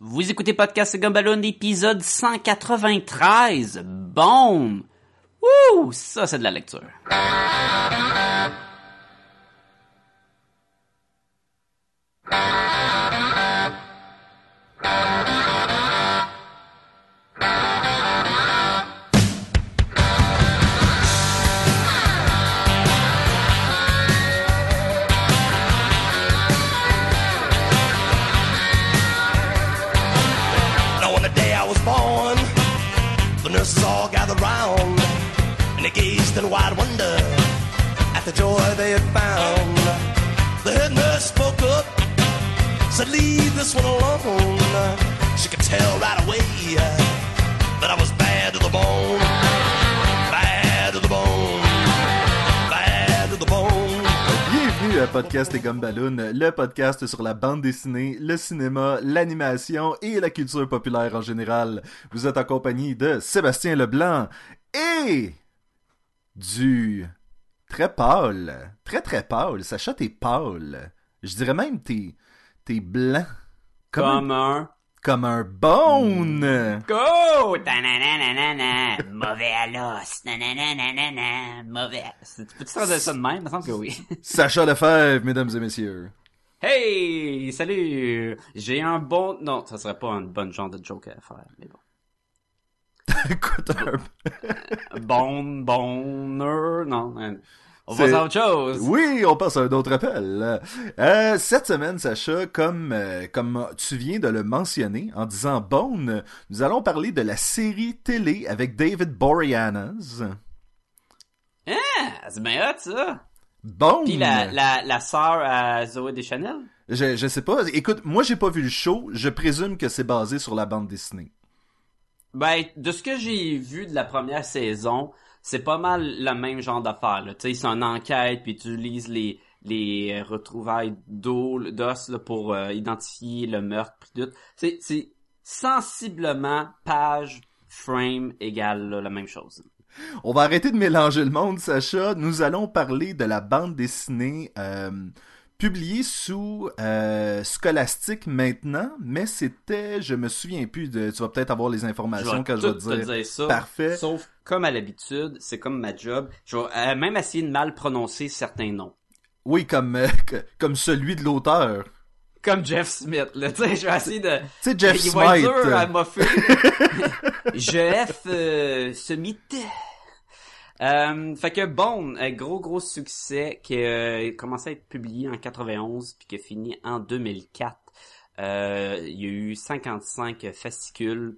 Vous écoutez Podcast Gumballoon, épisode 193. Boom! Wouh! Ça, c'est de la lecture. This one alone." She could tell right away that I was bad to the bone, bad to the bone, bad to the bone. Bienvenue à Podcast et Gumballoon, le podcast sur la bande dessinée, le cinéma, l'animation et la culture populaire en général. Vous êtes en compagnie de Sébastien Leblanc et du très pâle, très très pâle. Sacha, t'es pâle. Je dirais même t'es t'es blanc. Comme, Comme un, un comme un bone. go! Mauvais à l'os. Na-na-na-na-na-na. Mauvais. à- Tu peux-tu traduire ça de même? Il me semble que oui. Sacha Lefebvre, mesdames et messieurs. Hey! Salut! J'ai un bon... Non, ça serait pas une bonne genre de joke à faire, mais bon. Écoute un Bon, bonheur... Non, euh, on passe à autre chose. Oui, on passe à un autre appel. Euh, cette semaine, Sacha, comme, euh, comme tu viens de le mentionner en disant Bone, nous allons parler de la série télé avec David Boreanaz. Ah, c'est bien hot, ça! Bone! Puis la, la, la sœur à Zoé Deschanel? Je, je sais pas. Écoute, moi j'ai pas vu le show. Je présume que c'est basé sur la bande dessinée. Ben, de ce que j'ai vu de la première saison, c'est pas mal le même genre d'affaire. Tu sais, c'est une enquête, puis tu lises les les euh, retrouvailles d'eau, d'os là, pour euh, identifier le meurtre, puis tout. C'est c'est sensiblement page frame égale la même chose. On va arrêter de mélanger le monde, Sacha. Nous allons parler de la bande dessinée euh, publiée sous euh, Scholastic maintenant, mais c'était, je me souviens plus de. Tu vas peut-être avoir les informations que je vais te dire. ça. Parfait. Sauf, comme à l'habitude, c'est comme ma job. Je vais euh, même essayer de mal prononcer certains noms. Oui, comme euh, comme celui de l'auteur. Comme Jeff Smith, là. Tu sais, je vais essayer de... Tu sais, Jeff Il va être Smith. dur à moffer. Jeff euh, Smith. Euh, fait que bon, un gros gros succès qui a commencé à être publié en 91 puis qui a fini en 2004. Euh, il y a eu 55 fascicules.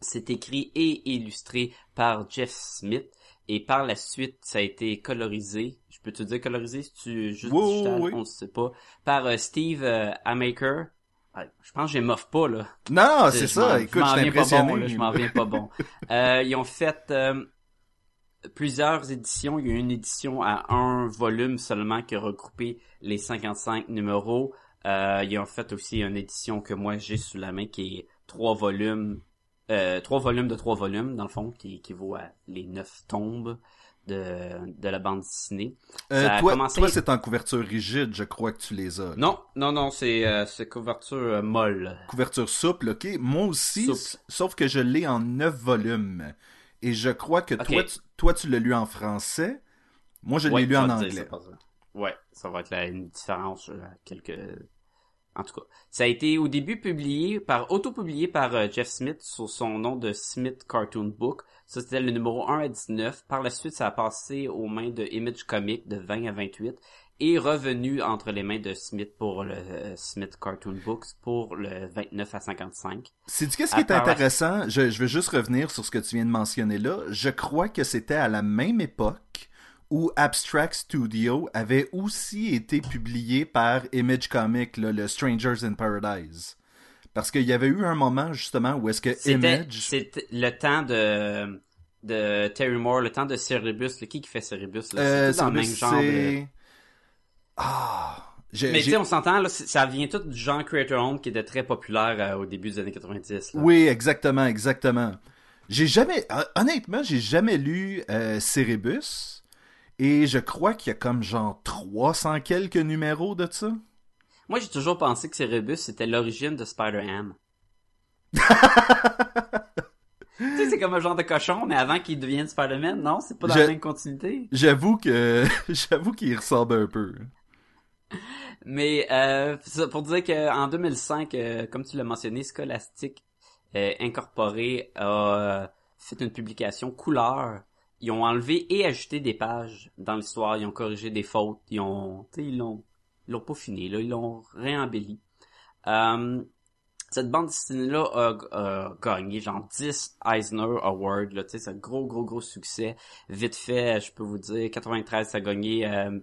C'est écrit et illustré par Jeff Smith. Et par la suite, ça a été colorisé. Je peux te dire colorisé si tu juste digital, oui. on ne sait pas. Par euh, Steve euh, Amaker. Ah, Je pense que j'ai moff pas là. Non, c'est ça. je Écoute, m'en je suis viens pas impressionné. bon, là, je m'en viens pas bon. Euh, ils ont fait euh, plusieurs éditions. Il y a une édition à un volume seulement qui a regroupé les 55 numéros. Euh, ils ont fait aussi une édition que moi j'ai sous la main qui est trois volumes, euh, trois volumes de trois volumes dans le fond, qui équivaut à les neuf tombes de, de la bande dessinée. Euh, Ça a toi, commencé- toi, c'est en couverture rigide, je crois que tu les as. Non, non, non, c'est euh, couverture molle. Couverture souple, ok. Moi aussi, Souple. sauf que je l'ai en neuf volumes. Et je crois que toi, tu, toi, tu l'as lu en français. Moi, je Ouais, l'ai lu en anglais. ça. Ouais, ça va être là une différence euh, quelques en tout cas, ça a été au début publié par auto-publié par euh, Jeff Smith sur son nom de Smith Cartoon Book. Ça c'était le numéro 1 à 19. Par la suite, ça a passé aux mains de Image Comics de 20 à 28 et revenu entre les mains de Smith pour le euh, Smith Cartoon Books pour le 29 à 55. C'est qu'est-ce À qui est intéressant? Je, je veux juste revenir sur ce que tu viens de mentionner là. Je crois que c'était à la même époque où Abstract Studio avait aussi été publié par Image Comics, le Strangers in Paradise. Parce qu'il y avait eu un moment justement où est-ce que Image... c'était le temps de de Terry Moore, le temps de Cerebus, le qui qui fait Cerebus là, Euh, dans le même genre de Ah... Mais tu sais, on s'entend, ça vient tout du genre Creator Owned qui était très populaire euh, au début des années 90. là. Oui, exactement, exactement. J'ai jamais, hon- honnêtement, j'ai jamais lu euh, Cerebus. Et je crois qu'il y a comme genre 300 quelques numéros de ça. Moi, j'ai toujours pensé que Cerebus, c'était l'origine de Spider-Ham. tu sais, c'est comme un genre de cochon, mais avant qu'il devienne Spider-Man, non? C'est pas dans Je- la même continuité. J'avoue que j'avoue qu'il ressemble un peu. Mais euh, pour dire qu'en 2005, euh, comme tu l'as mentionné, Scholastic euh, Incorporé a euh, fait une publication couleur. Ils ont enlevé et ajouté des pages dans l'histoire. Ils ont corrigé des fautes. Ils ont, ils l'ont, l'ont peaufiné. Là, ils l'ont réembelli. Euh, cette bande dessinée-là a, gagné genre 10 Eisner Awards. Là, c'est un gros, gros, gros succès. Vite fait, je peux vous dire, 93, ça a gagné euh,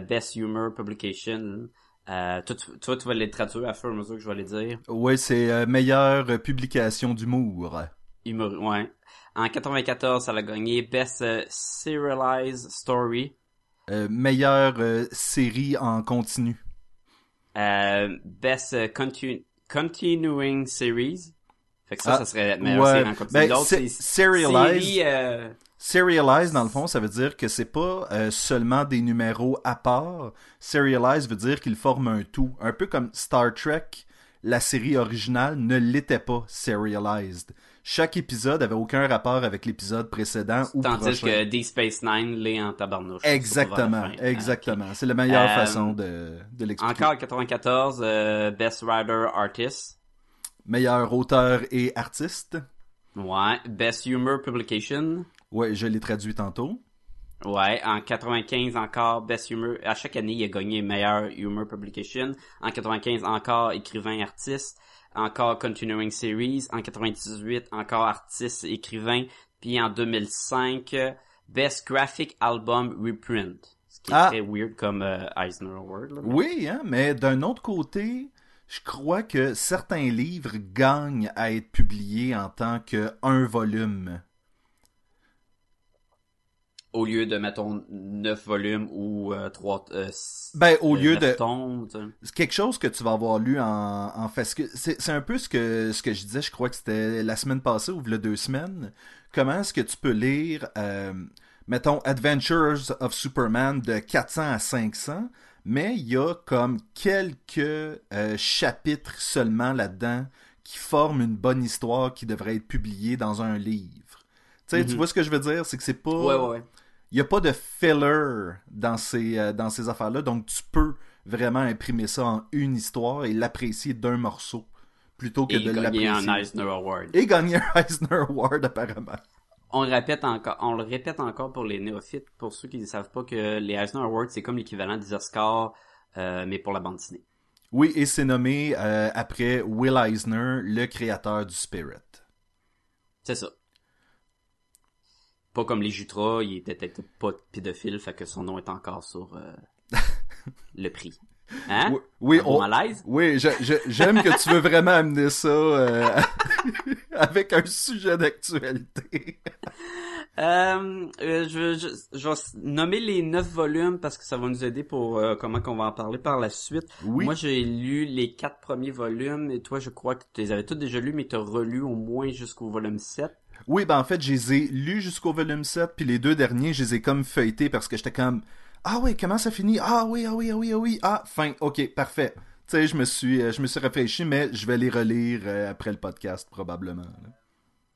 Best Humor Publication. Euh, toi, tu, toi, tu vas les traduire à fur et à mesure que je vais les dire. Ouais, c'est euh, meilleure publication d'humour. Humor, ouais. En 94, ça a gagné Best euh, Serialized Story. Euh, meilleure euh, série en continu. Euh, Best euh, Continu- Continuing Series. Fait que ça, Ah, ça serait meilleure ouais. série en continu. Ben, L'autre, c'est- serialized- série, euh, Serialize, dans le fond, ça veut dire que c'est pas euh, seulement des numéros à part. Serialize veut dire qu'ils forment un tout. Un peu comme Star Trek, la série originale ne l'était pas serialized. Chaque épisode avait aucun rapport avec l'épisode précédent ou Tandis prochain. que Deep Space Nine l'est en tabarnouche. Exactement, fin. exactement. C'est la meilleure Euh, façon de, de l'expliquer. Encore en 94, euh, Best Writer Artist. Meilleur auteur et artiste. Ouais. Best Humor Publication. Ouais, je l'ai traduit tantôt. Ouais. En 95 encore, Best Humor. À chaque année, il a gagné meilleur Humor Publication. En 95 encore, écrivain artiste. Encore Continuing Series. En 98 encore artiste écrivain. Puis en 2005, euh, Best Graphic Album Reprint. Ce qui est Ah. très weird comme euh, Eisner Award. là. Oui, hein, mais d'un autre côté, je crois que certains livres gagnent à être publiés en tant qu'un volume. Au lieu de, mettons, 9 volumes ou euh, 3... Ben, au lieu de- Tomes, quelque chose que tu vas avoir lu en, en fait. C'est c'est un peu ce que, ce que je disais, je crois que c'était la semaine passée ou le deux semaines. Comment est-ce que tu peux lire, euh, mettons, Adventures of Superman de 400 à 500, mais il y a comme quelques euh, chapitres seulement là-dedans qui forment une bonne histoire qui devrait être publiée dans un livre. Tu Mhm. vois ce que je veux dire? C'est que c'est pas... Ouais, ouais, ouais. Il n'y a pas de filler dans ces, euh, dans ces affaires-là, donc tu peux vraiment imprimer ça en une histoire et l'apprécier d'un morceau plutôt que Et de gagner l'apprécier. un Eisner Award. Et gagner un Eisner Award, apparemment. On le répète encore, on le répète encore pour les néophytes, pour ceux qui ne savent pas que les Eisner Awards, c'est comme l'équivalent des Oscars, euh, mais pour la bande dessinée. Oui, et c'est nommé euh, après Will Eisner, le créateur du Spirit. C'est ça. Pas comme les Jutras, il était peut-être pas pédophile, fait que son nom est encore sur euh, le prix. Hein? Oui, oui, on- malaise? oui j'aime que tu veux vraiment amener ça euh, avec un sujet d'actualité. Euh, euh, je, je, je vais nommer les neuf volumes parce que ça va nous aider pour euh, comment qu'on va en parler par la suite. Oui. Moi, j'ai lu les quatre premiers volumes et toi, je crois que tu les avais tous déjà lus, mais tu as relu au moins jusqu'au volume 7. Oui, ben en fait, je les ai lus jusqu'au volume 7, puis les deux derniers, je les ai comme feuilletés parce que j'étais comme Ah oui, comment ça finit? Ah oui, ah oui, ah oui, ah oui, ah, fin, ok, parfait. Tu sais, je me suis je me suis rafraîchi, mais je vais les relire après le podcast, probablement. là.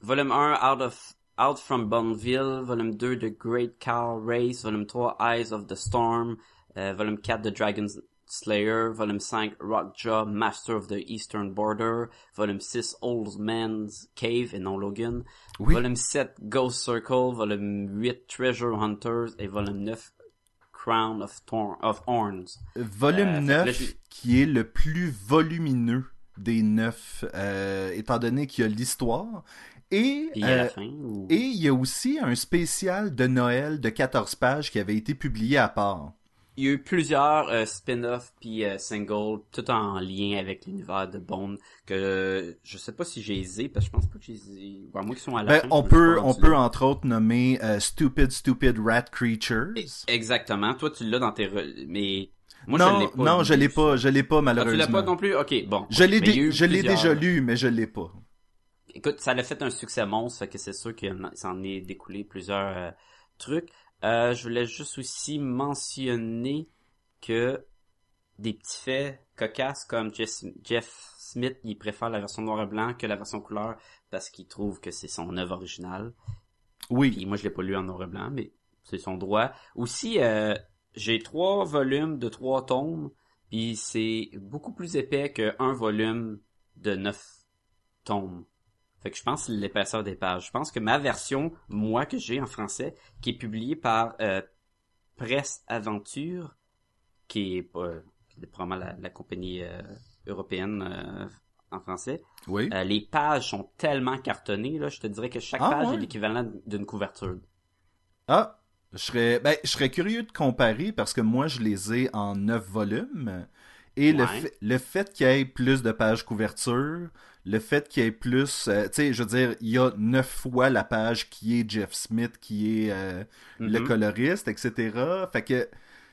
Volume 1, Out of Out from Bonneville. Volume 2, The Great Cow Race. Volume 3, Eyes of the Storm. Euh, volume 4, The Dragon Slayer. Volume 5, Rockjaw, Master of the Eastern Border. Volume 6, Old Man's Cave et non Logan. Oui. Volume 7, Ghost Circle. Volume 8, Treasure Hunters. Et volume 9, Crown of, Thorn of Horns. Volume Euh, que 9, là, j'ai- qui est le plus volumineux des neuf, euh, étant donné qu'il y a l'histoire. Et, Puis il y a la euh, fin. ou- et il y a aussi un spécial de Noël de 14 pages qui avait été publié à part. Il y a eu plusieurs euh, spin-offs puis euh, singles, tout en lien avec l'univers de Bond, que euh, je sais pas si j'ai hésité, parce que je pense pas que j'ai à moins qu'ils sont à la Ben, fin. on peut, on peut entre autres nommer euh, Stupid Stupid Rat Creatures. Exactement. Toi, tu l'as dans tes... re- Mais moi, non, je l'ai pas. non, je l'ai pas, je l'ai pas Ah, tu malheureusement. l'as pas non plus? Ok, bon. Je l'ai, dé- eu je l'ai déjà lu, mais je l'ai pas. Écoute, ça a fait un succès monstre, fait que c'est sûr qu'il s'en est découlé plusieurs euh, trucs. Euh, je voulais juste aussi mentionner que des petits faits cocasses comme Jeff, Jeff Smith, il préfère la version noir et blanc que la version couleur parce qu'il trouve que c'est son œuvre originale. Oui. Puis moi, je l'ai pas lu en noir et blanc, mais c'est son droit. Aussi, euh, j'ai trois volumes de trois tomes, puis c'est beaucoup plus épais qu'un volume de neuf tomes. Fait que je pense l'épaisseur des pages. Je pense que ma version, moi, que j'ai en français, qui est publiée par euh, Presse Aventure, qui est pas qui est probablement la, la compagnie euh, européenne euh, en français, Oui. les pages sont tellement cartonnées, là, je te dirais que chaque Ah, page ouais? est l'équivalent d'une couverture. Ah, je serais, ben, je serais curieux de comparer parce que moi, je les ai en neuf volumes. Et le, fait, le fait qu'il y ait plus de pages couverture, le fait qu'il y ait plus, euh, tu sais, je veux dire, il y a neuf fois la page qui est Jeff Smith, qui est euh, le Mhm. coloriste, etc. Fait que,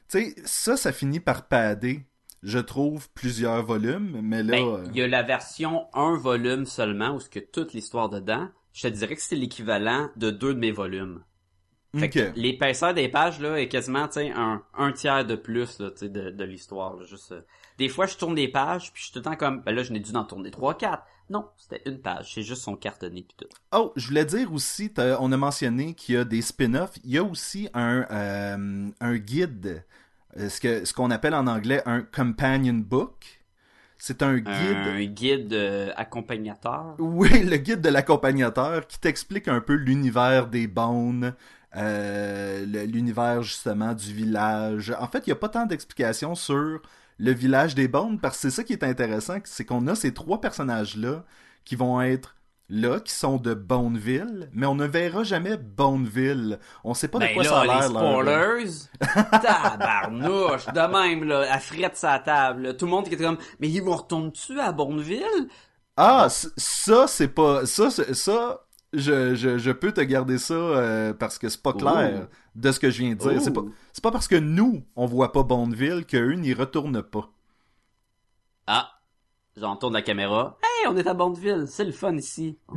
tu sais, ça, ça finit par pader, je trouve, plusieurs volumes, mais là... Ben, euh, il y a la version un volume seulement, où ce que toute l'histoire dedans, je te dirais que c'est l'équivalent de deux de mes volumes. Fait que l'épaisseur des pages là est quasiment tu sais un, un tiers de plus là, de, de l'histoire. Juste, des fois je tourne des pages puis je suis tout le temps comme ben là je n'ai dû en tourner trois quatre. Non, c'était une page, c'est juste son cartonné puis tout. Oh, je voulais dire aussi, on a mentionné qu'il y a des spin-offs. Il y a aussi un, euh, un guide, euh, ce qu'on appelle en anglais un companion book. C'est un guide. Un guide euh, accompagnateur. Oui, le guide de l'accompagnateur qui t'explique un peu l'univers des Bones, euh, l'univers justement du village. En fait, il n'y a pas tant d'explications sur le village des Bones parce que c'est ça qui est intéressant, c'est qu'on a ces trois personnages-là qui vont être là, qui sont de Boneville, mais on ne verra jamais Boneville. On sait pas de Ben quoi là, ça a l'air. spoilers, tabarnouche, de même, là, à frette sa table. là. Tout le monde qui était comme, mais ils vont retourner-tu à Bourneville? Ah, ça, c'est pas. Ça, ça je, je, je peux te garder ça euh, parce que c'est pas clair de ce que je viens de dire. C'est pas, pas parce que nous, on voit pas Bondeville qu'eux n'y retournent pas. Ah, j'en tourne la caméra. Hey, on est à Bondeville, c'est le fun ici. On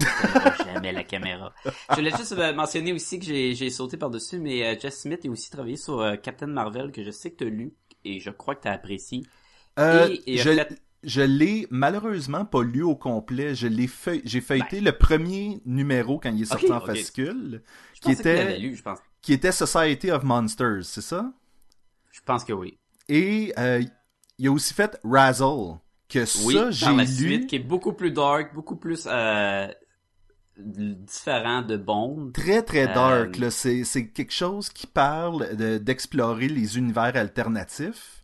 jamais la caméra. Je voulais juste euh, mentionner aussi que j'ai, sauté par-dessus, mais euh, Jeff Smith a aussi travaillé sur euh, Captain Marvel, que je sais que tu as lu, et je crois que tu as apprécié. Euh, Et- et je, fait- je l'ai malheureusement pas lu au complet. Je l'ai feuille, j'ai feuilleté le premier numéro quand il est sorti en fascicule, Je qui que était, l'avais lu, je pense. qui était Society of Monsters, c'est ça? Je pense que oui. Et euh, il a aussi fait Razzle, que Oui, ça, j'ai lu. suite, qui est beaucoup plus dark, beaucoup plus euh, différent de Bond. très très Euh, dark. C'est, c'est quelque chose qui parle de- d'explorer les univers alternatifs.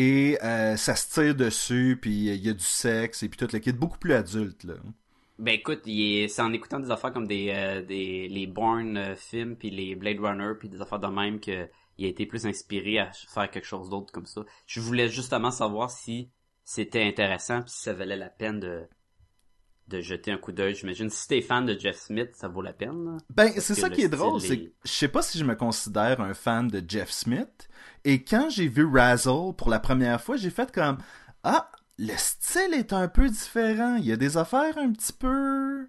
Et euh, ça se tire dessus, puis il y a du sexe, et puis tout le kit, beaucoup plus adulte. Là. Ben écoute, c'est en écoutant des affaires comme des, euh, des les Bourne euh, films puis les Blade Runner puis des affaires de même que il a été plus inspiré à faire quelque chose d'autre comme ça. Je voulais justement savoir si c'était intéressant puis si ça valait la peine de de jeter un coup d'œil. J'imagine si t'es fan de Jeff Smith, ça vaut la peine. Ben, c'est ça qui est drôle, c'est est- que je sais pas si je me considère un fan de Jeff Smith. Et quand j'ai vu Razzle pour la première fois, j'ai fait comme Ah, le style est un peu différent. Il y a des affaires un petit peu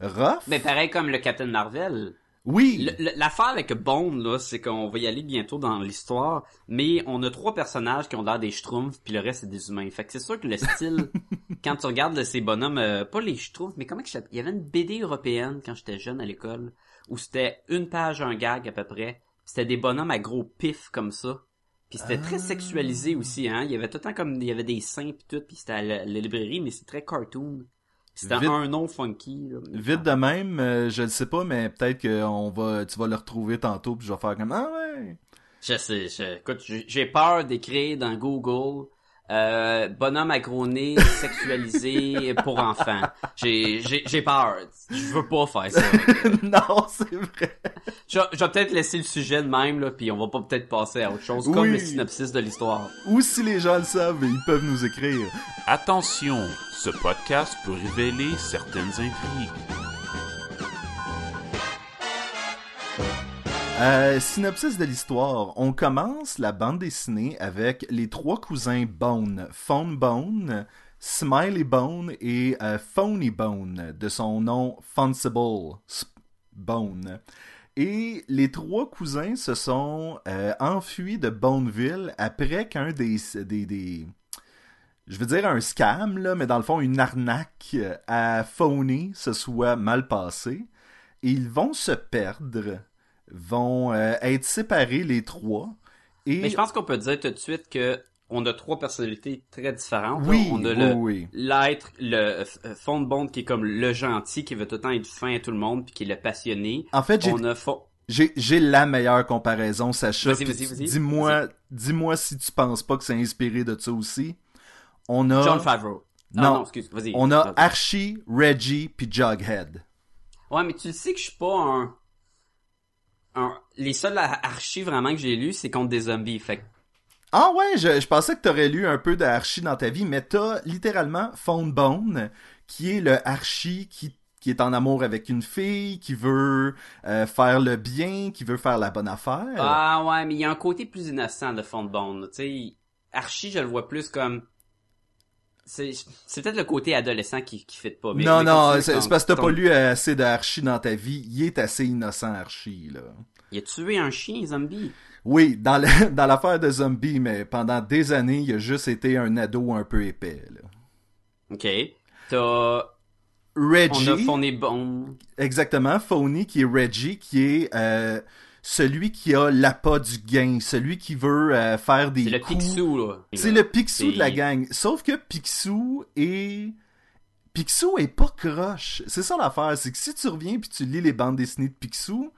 rough. Ben pareil comme le Captain Marvel. Oui. L'affaire avec Bond, là, c'est qu'on va y aller bientôt dans l'histoire, mais on a trois personnages qui ont l'air des schtroumpfs, puis le reste c'est des humains. Fait que c'est sûr que le style, quand tu regardes là, ces bonhommes, euh, pas les schtroumpfs, mais comment que je? Il y avait une BD européenne quand j'étais jeune à l'école, où c'était une page, un gag à peu près. C'était des bonhommes à gros pif comme ça. Puis c'était très sexualisé aussi, hein. Il y avait tout le temps comme, il y avait des seins pis tout, puis c'était à la, la librairie, mais c'est très cartoon. C'était un nom funky, là. Vite de même, euh, je le sais pas, mais peut-être que on va, tu vas le retrouver tantôt, puis je vais faire comme Ah ouais. Je sais, je- écoute, j'ai peur d'écrire dans Google euh, bonhomme à gros nez sexualisé pour enfants. J'ai j'ai j'ai peur. Je veux pas faire ça. non, c'est vrai. Je, je vais peut-être laisser le sujet de même là, puis on va pas peut-être passer à autre chose comme le synopsis de l'histoire. Ou si les gens le savent, ils peuvent nous écrire. Attention, ce podcast peut révéler certaines intrigues. Euh, synopsis de l'histoire. On commence la bande dessinée avec les trois cousins Bone, Phone Bone, Smiley Bone et euh, Phony Bone, de son nom Funsible Bone. Et les trois cousins se sont euh, enfuis de Boneville après qu'un des, des, des- je veux dire un scam, là, mais dans le fond, une arnaque à Phony se soit mal passée. Ils vont se perdre, vont euh, être séparés les trois. Et Mais je pense qu'on peut dire tout de suite que on a trois personnalités très différentes. Oui, on a oui, le oui. l'être, le euh, fond de bond qui est comme le gentil, qui veut tout le temps être fin à tout le monde, puis qui est le passionné. En fait, j'ai On a fond... J'ai, j'ai la meilleure comparaison, Sacha. Vas-y, puis vas-y, vas-y. Dis-moi, dis-moi si tu penses pas que c'est inspiré de ça aussi. On a, John Favreau. Non. non, excuse, vas-y. on a. Archie, Reggie puis Jughead. Ouais, mais tu sais que je suis pas un... un... Les seuls archis vraiment que j'ai lus, c'est contre des zombies. Fait que Ah ouais, je, je pensais que t'aurais lu un peu d'Archie dans ta vie, mais t'as littéralement Phone Bone, qui est le Archie qui qui est en amour avec une fille, qui veut euh, faire le bien, qui veut faire la bonne affaire. Ah ouais, mais il y a un côté plus innocent de fond de bond. Tu sais, Archie, je le vois plus comme... C'est peut-être le côté adolescent qui, qui fit pas. Mais, non, mais non, c'est parce que t'as pas lu assez d'Archie dans ta vie. Il est assez innocent, Archie, là. Il a tué un chien zombie. Oui, dans l'affaire de zombie, mais pendant des années, il a juste été un ado un peu épais. Là. OK. T'as... On Reggie, a Phony Bone. exactement, Phony, qui est Reggie, qui est euh, celui qui a l'appât du gain, celui qui veut euh, faire des C'est le. Picsou, là. C'est le Picsou de la gang. Sauf que Picsou est... Picsou est pas croche. C'est ça l'affaire, c'est que si tu reviens puis tu lis les bandes dessinées de Picsou,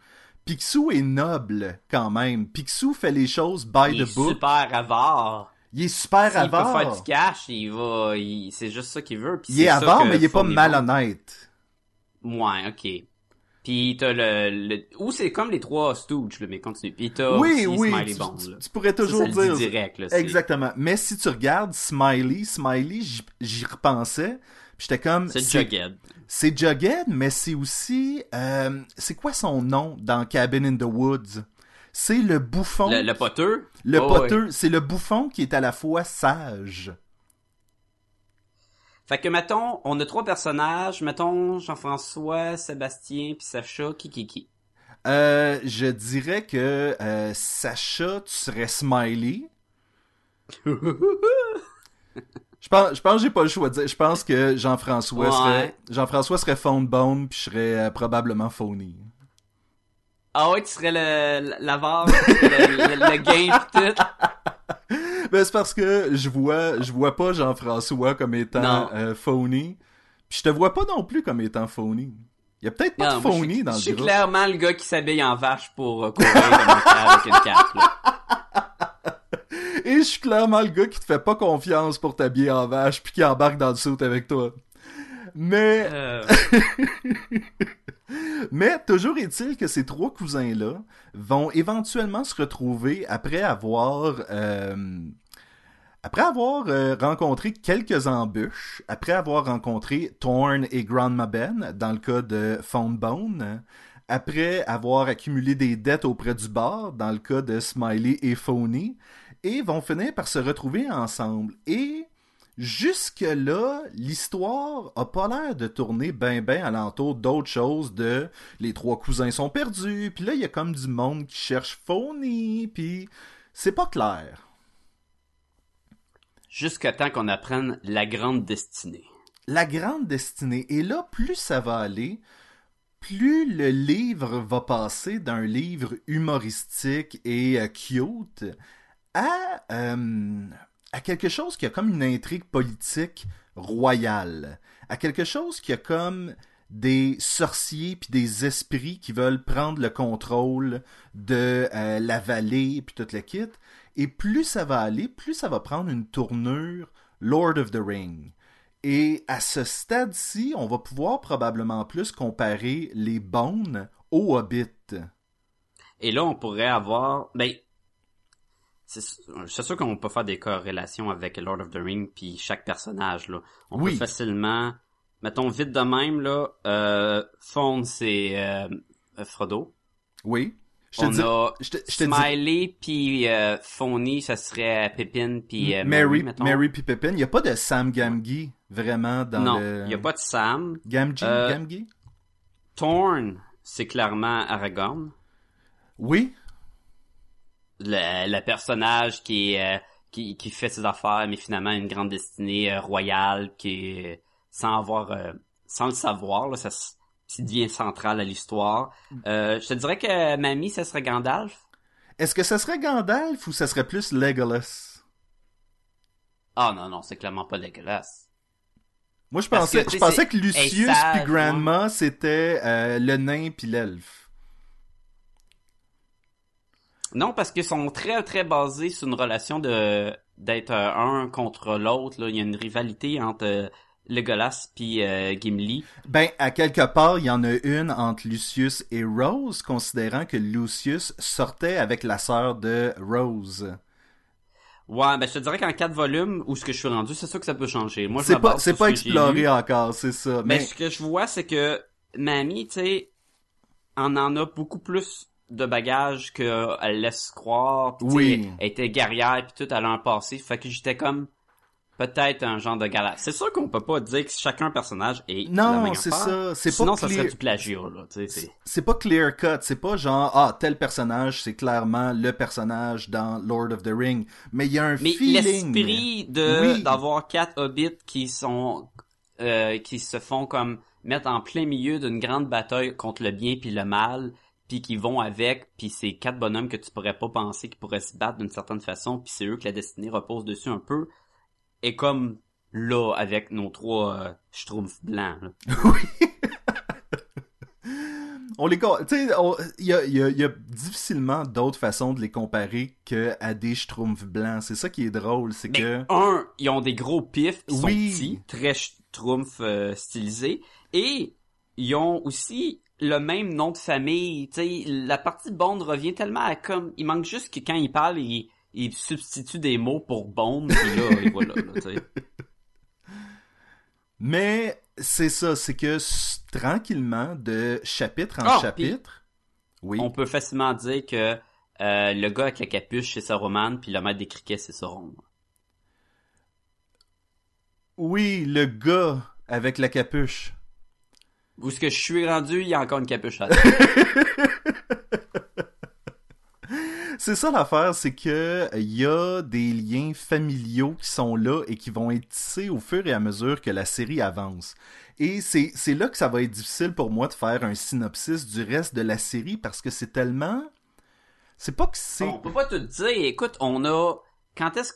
Picsou est noble quand même. Picsou fait les choses by Il the est book. super avare. Il est super S'il peut avare. faire du cash, il va... il- C'est juste ça qu'il veut. puis Il est c'est avare, mais il est pas malhonnête. Ouais, OK. Puis t'as le... le... Ou c'est comme les trois Stooges, là, mais continue. Puis t'as Oui, aussi oui, Smiley tu, Bone, tu- pourrais Ça, toujours ça dit dire... direct, là. Exactement. Mais si tu regardes Smiley, Smiley, j'y- j'y repensais, puis j'étais comme... C'est Jughead. C'est Jughead, mais c'est aussi... euh, c'est quoi son nom dans Cabin in the Woods? C'est le bouffon... Le, le poteux. Le Oh, poteux, c'est le bouffon qui est à la fois sage. Fait que, mettons, on a trois personnages. Mettons, Jean-François, Sébastien, puis Sacha, qui, qui, qui? Euh, je dirais que euh, Sacha, tu serais Smiley. Je pense, je pense que j'ai pas le choix de dire. Je pense que Jean-François Ouais. serait Jean-François serait Phone Bone puis je serais euh, probablement Phony. Ah ouais, tu serais le, l'avare, le, le, le game tout. Ben, c'est parce que je vois je vois pas Jean-François comme étant euh, Phony. Puis je te vois pas non plus comme étant Phony. Il y a peut-être pas Non, de je Phony suis- dans Je le suis groupe. clairement le gars qui s'habille en vache pour euh, courir un avec une cape, là. Et je suis clairement le gars qui te fait pas confiance pour t'habiller en vache puis qui embarque dans le saut avec toi. Mais Euh, Mais toujours est-il que ces trois cousins-là vont éventuellement se retrouver après avoir euh, après avoir euh, rencontré quelques embûches, après avoir rencontré Thorn et Grandma Ben dans le cas de Phone Bone, après avoir accumulé des dettes auprès du bar dans le cas de Smiley et Phony, et vont finir par se retrouver ensemble. Et Jusque-là, l'histoire a pas l'air de tourner ben ben alentour d'autres choses de les trois cousins sont perdus, puis là il y a comme du monde qui cherche Phony, puis c'est pas clair. Jusqu'à temps qu'on apprenne la grande destinée. La grande destinée, et là plus ça va aller, plus le livre va passer d'un livre humoristique et euh, cute à, euh, quelque chose qui a comme une intrigue politique royale, à quelque chose qui a comme des sorciers puis des esprits qui veulent prendre le contrôle de euh, la vallée puis toute la kit. Et plus ça va aller, plus ça va prendre une tournure Lord of the Ring. Et à ce stade-ci, on va pouvoir probablement plus comparer les Bones au Hobbit. Et là, on pourrait avoir, ben, c'est c'est sûr qu'on peut faire des corrélations avec Lord of the Ring puis chaque personnage là. On Oui. peut facilement, mettons vite de même là, euh, Fawn c'est euh, Frodo. Oui. Je te On dis- a je te- je te Smiley puis euh, Phony, ça serait Pippin puis euh, Mary, mettons. Mary puis Pippin. Il n'y a pas de Sam Gamgee vraiment dans non, le... il y a pas de Sam. Gamgee, Euh, Gamgee? Thorn, c'est clairement Aragorn. Oui. le, le personnage qui euh, qui, qui fait ses affaires, mais finalement une grande destinée euh, royale qui est sans avoir euh, sans le savoir, là, ça, s- ça devient central à l'histoire. Euh, je te dirais que mamie, ça serait Gandalf. Est-ce que ça serait Gandalf ou ça serait plus Legolas? Ah non, non, c'est clairement pas Legolas. Moi, je Parce pensais, que, je pensais Lucius puis Grandma, c'était euh, le nain puis l'elfe. Non, parce qu'ils sont très très basés sur une relation de d'être euh, un contre l'autre. Il y a une rivalité entre euh, Legolas puis euh, Gimli. Ben, à quelque part, il y en a une entre Lucius et Rose, considérant que Lucius sortait avec la sœur de Rose. Ouais, ben je te dirais qu'en quatre volumes, où ce que je suis rendu, c'est sûr que ça peut changer. Moi, C'est pas, c'est pas ce exploré encore, c'est ça. Mais Mais ce que je vois, c'est que Mamie, tu sais, en en a beaucoup plus de bagages qu'elle laisse croire. Oui. Elle était guerrière puis tout, elle a un passé. Fait que j'étais comme peut-être un genre de galère. C'est sûr qu'on peut pas dire que chacun personnage est non, c'est ça. C'est Sinon, pas ça clear- serait du plagiat, là. C'est... c'est pas clear cut, c'est pas genre ah tel personnage c'est clairement le personnage dans Lord of the Ring, mais il y a un Mais feeling. l'esprit de Oui. d'avoir quatre hobbits qui sont euh, qui se font comme mettre en plein milieu d'une grande bataille contre le bien puis le mal, puis qui vont avec, puis c'est quatre bonhommes que tu pourrais pas penser qui pourraient se battre d'une certaine façon, puis c'est eux que la destinée repose dessus un peu, et comme là avec nos trois euh, schtroumpfs blancs. là. On les il y a, y y difficilement d'autres façons de les comparer que à des schtroumpfs blancs. C'est ça qui est drôle, c'est que un, ils ont des gros pifs, ils sont Oui. petits, très schtroumpf euh, stylisés, et ils ont aussi le même nom de famille. La partie Bond revient tellement à comme, il manque juste que quand il parle, il, il substitue des mots pour Bond, puis là, et voilà, là, mais c'est ça, c'est que tranquillement de chapitre en Ah, chapitre. Oui. On peut facilement dire que euh, le gars avec la capuche, c'est Saruman, puis le maître des criquets, c'est Sauron. Oui, le gars avec la capuche. Où ce que je suis rendu, il y a encore une capuche à. C'est ça l'affaire, c'est que il y a des liens familiaux qui sont là et qui vont être tissés au fur et à mesure que la série avance. Et c'est là que ça va être difficile pour moi de faire un synopsis du reste de la série parce que c'est tellement c'est pas que c'est On peut pas tout dire. Écoute, on a. Quand est-ce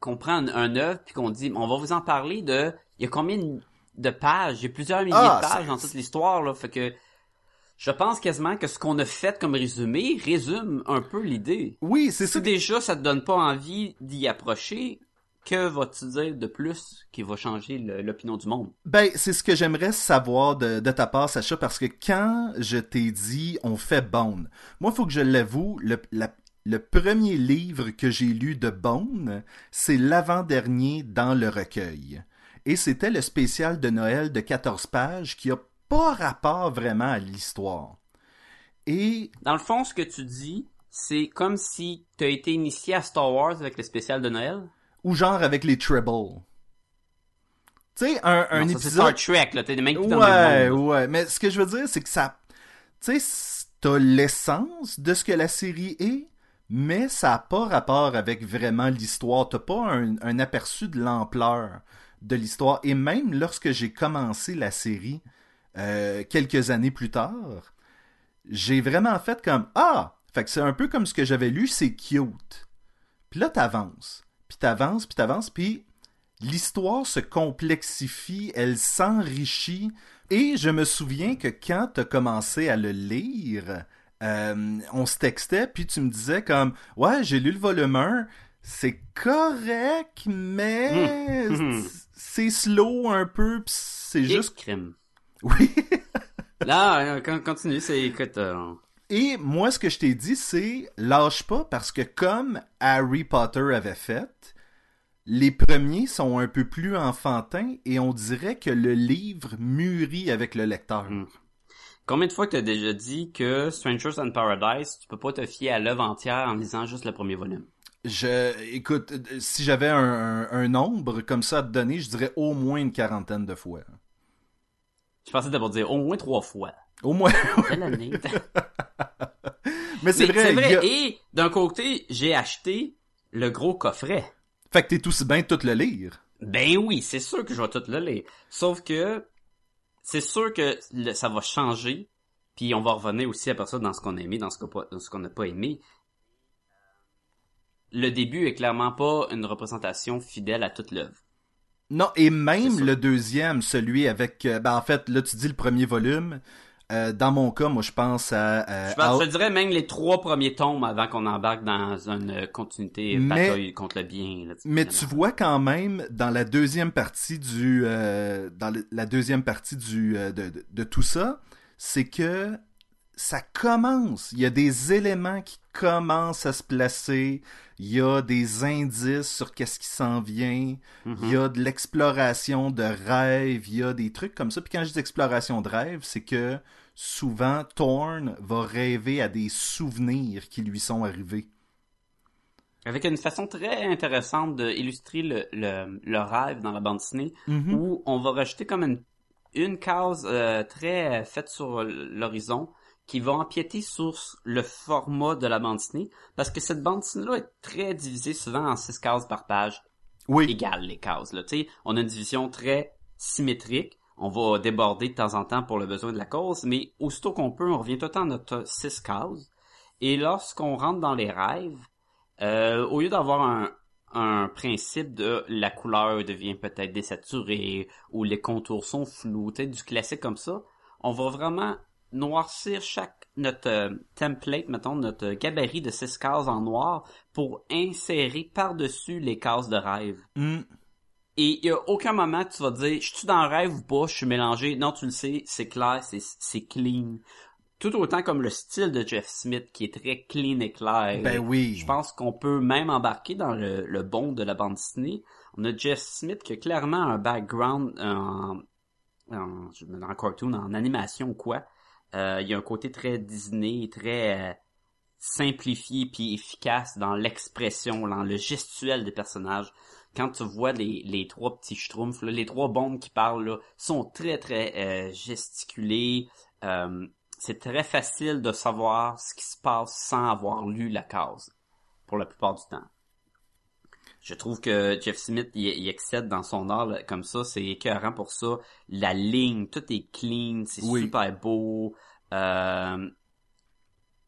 qu'on prend un, un œuvre puis qu'on dit, on va vous en parler de. Il y a combien de- pages? Il y a plusieurs milliers Ah, de pages dans toute l'histoire là. Fait que je pense quasiment que ce qu'on a fait comme résumé résume un peu l'idée. Oui, c'est Si ça. déjà ça te donne pas envie d'y approcher, que vas-tu dire de plus qui va changer l'opinion du monde? Ben, c'est ce que j'aimerais savoir de, de ta part, Sacha, parce que quand je t'ai dit on fait Bone, moi, faut que je l'avoue, le, la- le premier livre que j'ai lu de Bone, c'est l'avant-dernier dans le recueil. Et c'était le spécial de Noël de 14 pages qui a pas rapport vraiment à l'histoire. Et Dans le fond, ce que tu dis, c'est comme si tu as été initié à Star Wars avec le spécial de Noël? ou genre avec les Tribbles. Tu sais, un, un Non, ça, c'est épisode... Star Trek, là. T'es des mecs qui dans Ouais, le monde. ouais. Mais ce que je veux dire, c'est que ça. Tu sais, t'as l'essence de ce que la série est, mais ça n'a pas rapport avec vraiment l'histoire. T'as pas un, un aperçu de l'ampleur de l'histoire. Et même lorsque j'ai commencé la série, euh, quelques années plus tard, j'ai vraiment fait comme Ah! Fait que c'est un peu comme ce que j'avais lu, c'est cute. Puis là, t'avances. Puis t'avances, puis t'avances, puis l'histoire se complexifie, elle s'enrichit. Et je me souviens que quand t'as commencé à le lire, euh, on se textait, puis tu me disais comme Ouais, j'ai lu le volume 1, c'est correct, mais Hum. c'est slow un peu, c'est Juste juste. crime. Oui. Là, euh, con- continue, c'est, écoute, euh, Et moi, ce que je t'ai dit, c'est lâche pas parce que comme Harry Potter avait fait, les premiers sont un peu plus enfantins et on dirait que le livre mûrit avec le lecteur. Mm. combien de fois que t'as déjà dit que Strangers in Paradise, tu peux pas te fier à l'œuvre entière en lisant juste le premier volume? Je, écoute, euh, si j'avais un, un- un nombre comme ça à te donner, je dirais au moins une quarantaine de fois. Je pensais d'abord dire au moins trois fois. Au moins. Quelle année? Mais c'est vrai. C'est vrai. a- Et d'un côté, j'ai acheté le gros coffret. Fait que t'es aussi bien de tout le lire. Ben oui, c'est sûr que je vais tout le lire. Sauf que c'est sûr que le- ça va changer, puis on va revenir aussi après ça dans ce qu'on a aimé, dans ce qu'on pas- dans ce qu'on n'a pas aimé. Le début est clairement pas une représentation fidèle à toute l'œuvre. Non, et même le deuxième, celui avec... euh, ben en fait, là, tu dis le premier volume. Euh, dans mon cas, moi, je pense à... euh, Je, pense, à- je dirais même les trois premiers tomes avant qu'on embarque dans une continuité Mais- bataille contre le bien. là, Mais tu vois quand même dans la deuxième partie du euh, dans la deuxième partie du euh, de, de- de tout ça, c'est que ça commence. Il y a des éléments qui commencent à se placer. Il y a des indices sur qu'est-ce qui s'en vient. Il y a de l'exploration de rêves. Il y a des trucs comme ça. Puis quand je dis exploration de rêves, c'est que souvent Thorn va rêver à des souvenirs qui lui sont arrivés. Avec une façon très intéressante d'illustrer le, le, le rêve dans la bande dessinée, Mhm. où on va rajouter comme une, une case euh, très faite sur l'horizon qui va empiéter sur le format de la bande dessinée, parce que cette bande dessinée-là est très divisée souvent en six cases par page, Oui. égales les cases. Là. Tu sais, on a une division très symétrique, on va déborder de temps en temps pour le besoin de la cause, mais aussitôt qu'on peut, on revient tout le temps à notre six cases, et lorsqu'on rentre dans les rêves, euh, au lieu d'avoir un, un principe de la couleur devient peut-être désaturée ou les contours sont flous, du classique comme ça, on va vraiment noircir chaque notre euh, template, mettons notre gabarit de six cases en noir pour insérer par-dessus les cases de rêve. Mm. Et il y a aucun moment que tu vas te dire, je suis dans le rêve ou pas, je suis mélangé. Non, tu le sais, c'est clair, c'est c'est clean. Tout autant comme le style de Jeff Smith qui est très clean et clair. Ben oui. Je pense qu'on peut même embarquer dans le, le bon de la bande dessinée. On a Jeff Smith qui a clairement un background en, en, je me mets dans cartoon, en animation ou quoi. Euh, il y a un côté très Disney, très euh, simplifié puis efficace dans l'expression, dans le gestuel des personnages. Quand tu vois les, trois petits schtroumpfs, les trois bombes qui parlent, sont très très euh, gesticulés. C'est très facile de savoir ce qui se passe sans avoir lu la case, pour la plupart du temps. Je trouve que Jeff Smith, il, il excède dans son art là, comme ça, c'est écœurant pour ça. La ligne, tout est clean, c'est Oui. super beau. Euh,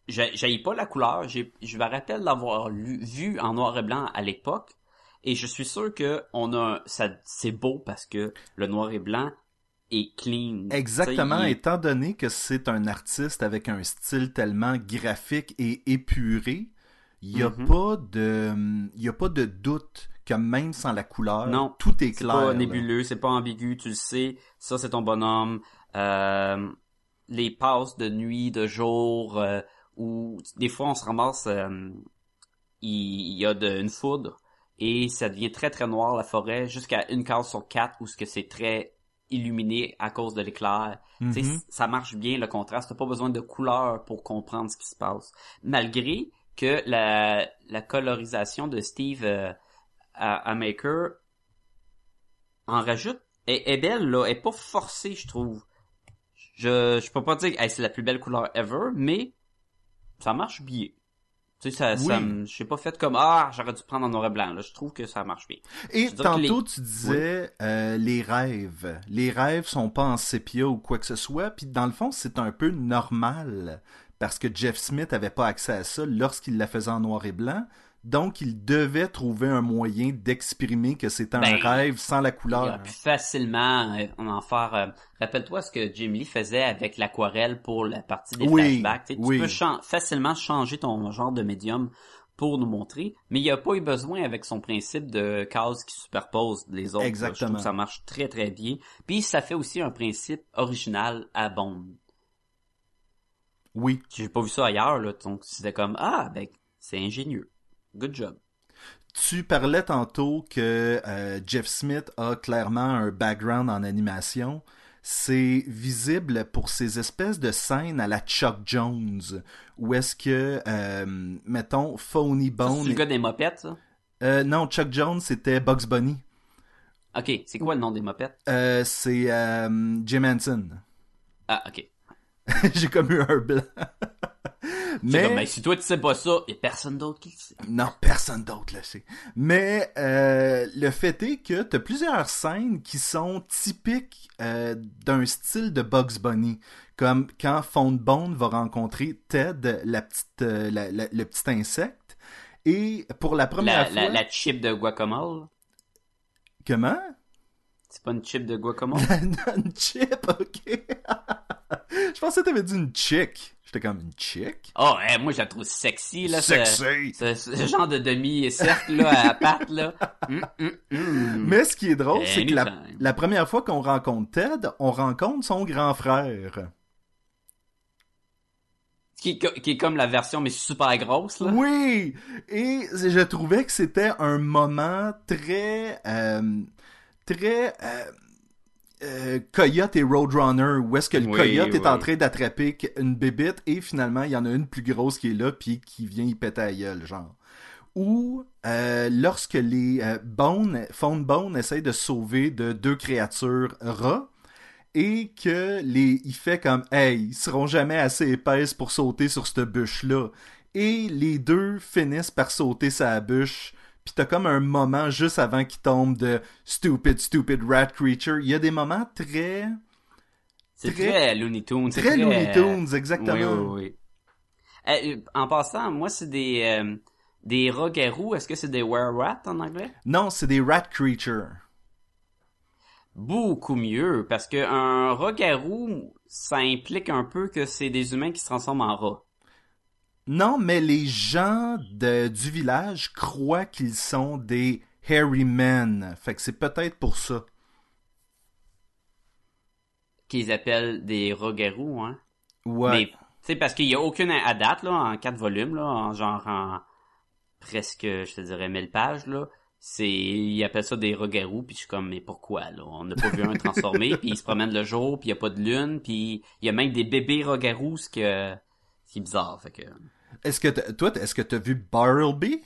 j'ai pas la couleur, je me rappelle d'avoir lu- vu en noir et blanc à l'époque, et je suis sûr que on a, ça, c'est beau parce que le noir et blanc est clean. Exactement, il- étant donné que c'est un artiste avec un style tellement graphique et épuré, il n'y a Mhm. pas de il y a pas de doute que même sans la couleur, Non, tout est C'est clair. pas là. nébuleux, c'est pas ambigu, tu le sais. Ça, c'est ton bonhomme. Euh, les passes de nuit, de jour, euh, où des fois on se ramasse, euh, il, y a de, une foudre et ça devient très très noir la forêt jusqu'à une case sur quatre où ce que c'est très illuminé à cause de l'éclair. Mhm. ça marche bien le contraste. T'as pas besoin de couleur pour comprendre ce qui se passe. Malgré que la, la colorisation de Steve euh, à, à Maker en rajoute est, est belle là, est pas forcée je trouve. Je je peux pas dire que hey, c'est la plus belle couleur ever, mais ça marche bien. Tu sais ça, Oui. je sais pas fait comme ah j'aurais dû prendre en noir et blanc là. Je trouve que ça marche bien. Et tantôt, les- tu disais euh, les rêves. Les rêves sont pas en sépia ou quoi que ce soit. Puis dans le fond, c'est un peu normal parce que Jeff Smith avait pas accès à ça lorsqu'il la faisait en noir et blanc. Donc, il devait trouver un moyen d'exprimer que c'était un Ben, rêve sans la Il couleur. aurait pu facilement euh, en faire. euh, Rappelle-toi ce que Jim Lee faisait avec l'aquarelle pour la partie des Oui, flashbacks. Tu sais, tu oui. peux facilement changer ton genre de médium pour nous montrer, mais il n'y a pas eu besoin avec son principe de cases qui superposent les autres. Je Exactement. trouve que ça marche très très bien. Puis ça fait aussi un principe original à Bond. Oui. J'ai pas vu ça ailleurs, là. Donc c'était comme ah ben c'est ingénieux. Good job. Tu parlais tantôt que euh, Jeff Smith a clairement un background en animation. C'est visible pour ces espèces de scènes à la Chuck Jones, où est-ce que, euh, mettons, Phony Bone... C'est le gars des mopettes, ça? Euh, non, Chuck Jones, c'était Bugs Bunny. Ok, c'est quoi le nom des mopettes? C'est Jim Henson. Ah, ok. J'ai comme eu un blanc. Mais comme, ben, si toi tu sais pas ça, a personne d'autre qui le sait. non, personne d'autre le sait. Mais euh, le fait est que t'as plusieurs scènes qui sont typiques euh, d'un style de Bugs Bunny, comme quand Bone va rencontrer Ted, la petite, euh, la- la- le petit insecte, et pour la première La, fois, la chip de guacamole. comment? C'est pas une chip de guacamole? Une chip, ok. Je pensais que t'avais dit une chick. J'étais comme une chick? Oh, eh, moi, je la trouve sexy, là. Sexy. Ce, ce genre de demi-cercle, là, à pattes, là. Hum, hum, hum. Mais ce qui est drôle, c'est que la première fois qu'on rencontre Ted, on rencontre son grand frère. Qui, qui est comme la version, mais super grosse, là. Oui! Et je trouvais que c'était un moment très... euh, très... euh, euh, Coyote et Roadrunner, où est-ce que le Oui, coyote est en train d'attraper une bébite et finalement il y en a une plus grosse qui est là puis qui vient y péter la gueule, genre. Ou euh, lorsque les euh, Bone, Phone Bone essayent de sauver de deux créatures rats et que les il fait comme hey, ils seront jamais assez épaisses pour sauter sur cette bûche là et les deux finissent par sauter sa bûche puis t'as comme un moment juste avant qu'ils tombent de stupid stupid rat creature il y a des moments très C'est très- très, Looney Tunes. c'est très Looney euh, Tunes exactement Oui, oui, oui. Eh, euh, en passant, moi, c'est des, euh, des rogarous. Est-ce que c'est des were-rat en anglais? non c'est des rat creatures Beaucoup mieux, parce que un rat-garou, ça implique un peu que c'est des humains qui se transforment en rats. Non mais les gens de, du village croient qu'ils sont des hairy men fait que c'est peut-être pour ça Qu'ils appellent des rat-garous, hein. ouais Mais, tu sais, parce qu'il y a aucune à date, là, en quatre volumes, là, en genre en presque, je te dirais, 1000 pages, là. C'est, ils appellent ça des rogarous, puis je suis comme, mais pourquoi, là? On n'a pas vu un transformé, puis ils se promènent le jour, puis il y a pas de lune, puis il y a même des bébés rogarous, ce que, ce qui est bizarre, fait que, Est-ce que t'as- toi, est-ce que t'as vu Bartleby?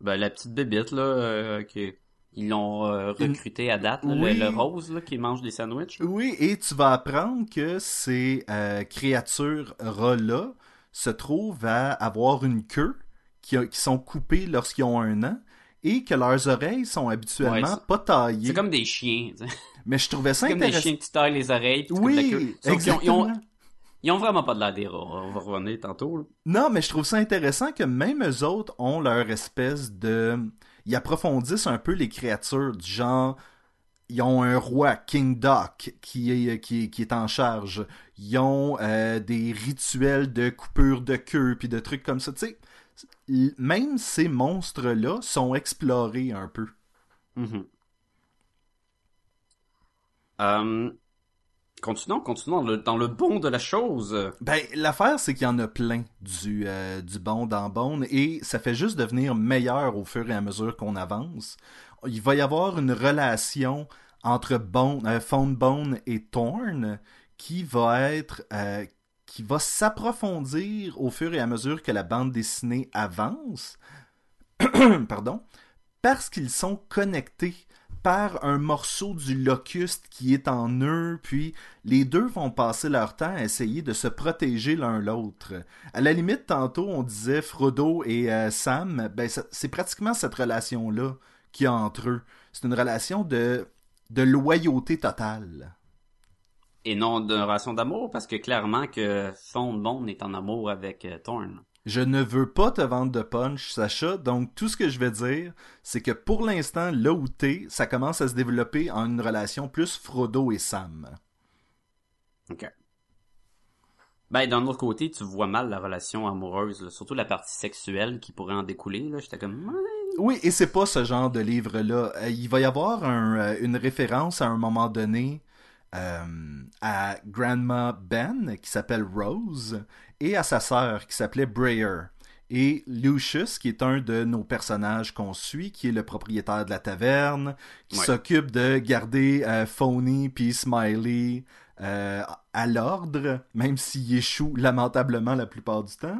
ben, la petite bébite, là, euh, qui, ils l'ont euh, recruté à date, là, le- Oui. le, rose, là, qui mange des sandwichs. Oui, et tu vas apprendre que ces euh, créatures rats-là se trouvent à avoir une queue qui, a- qui sont coupées lorsqu'ils ont un an et que leurs oreilles sont habituellement Ouais, c'est- pas taillées. C'est comme des chiens, tu sais. Mais je trouvais ça C'est comme des intéressant. chiens que tu tailles les oreilles, puis. Oui, Sauf qu'ils ont- ils ont- exactement. Ils ont vraiment pas de l'air des rats. On va revenir tantôt. là. Non, mais je trouve ça intéressant que même eux autres ont leur espèce de... Ils approfondissent un peu les créatures du genre... Ils ont un roi, King Doc, qui est, qui, est- qui est en charge. Ils ont euh, des rituels de coupure de queue, puis de trucs comme ça. Tu sais, même ces monstres-là sont explorés un peu. Mhm. Euh, continuons, continuons dans le, bon de la chose. Ben, l'affaire, c'est qu'il y en a plein du, euh, du bon dans Bone et ça fait juste devenir meilleur au fur et à mesure qu'on avance. Il va y avoir une relation entre Bone, euh, et Thorn qui va être, euh, qui va s'approfondir au fur et à mesure que la bande dessinée avance. Pardon. Parce qu'ils sont connectés par un morceau du locuste qui est en eux, puis les deux vont passer leur temps à essayer de se protéger l'un l'autre. À la limite, tantôt, on disait Frodo et euh, Sam, ben c'est pratiquement cette relation-là qu'il y a entre eux. C'est une relation de, de loyauté totale. Et non d'une relation d'amour, parce que clairement que Fond Bond est en amour avec euh, Thorn. Je ne veux pas te vendre de punch, Sacha, donc tout ce que je vais dire, c'est que pour l'instant, là où t'es, ça commence à se développer en une relation plus Frodo et Sam. Ok. Ben, d'un autre côté, tu vois mal la relation amoureuse, là, surtout la partie sexuelle qui pourrait en découler. Là, j'étais comme. Oui, et c'est pas ce genre de livre-là. Euh, il va y avoir un, euh, une référence à un moment donné euh, à Grandma Ben, qui s'appelle Rose, et à sa sœur, qui s'appelait Breyer. Et Lucius, qui est un de nos personnages qu'on suit, qui est le propriétaire de la taverne, qui Ouais. s'occupe de garder euh, Phony puis Smiley euh, à l'ordre, même s'il échoue lamentablement la plupart du temps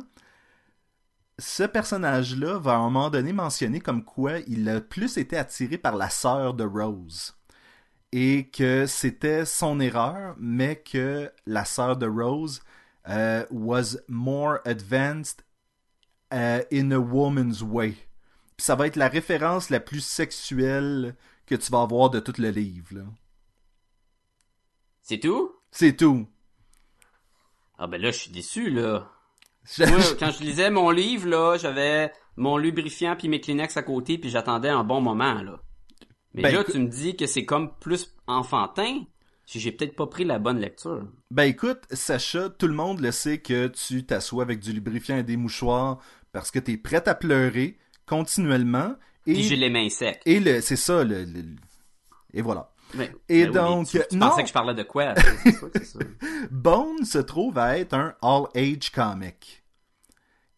ce personnage-là va à un moment donné mentionner comme quoi il a plus été attiré par la sœur de Rose. Et que c'était son erreur, mais que la sœur de Rose uh, was more advanced uh, in a woman's way. Puis ça va être la référence la plus sexuelle que tu vas avoir de tout le livre. C'est tout? C'est tout. Ah ben là, je suis déçu, là. Je- Moi, quand je lisais mon livre, là, j'avais mon lubrifiant puis mes Kleenex à côté, puis j'attendais un bon moment, là. Mais Ben, là, écoute- tu me dis que c'est comme plus enfantin. Si J'ai peut-être pas pris la bonne lecture. Ben écoute, Sacha, tout le monde le sait que tu t'assois avec du lubrifiant et des mouchoirs parce que t'es prête à pleurer continuellement. Et, Puis j'ai les mains secs. et le, c'est ça, le, et voilà. Mais- Et ben oui, donc, tu, tu non. pensais que je parlais de quoi? C'est que c'est ça. Bone se trouve à être un all-age comic.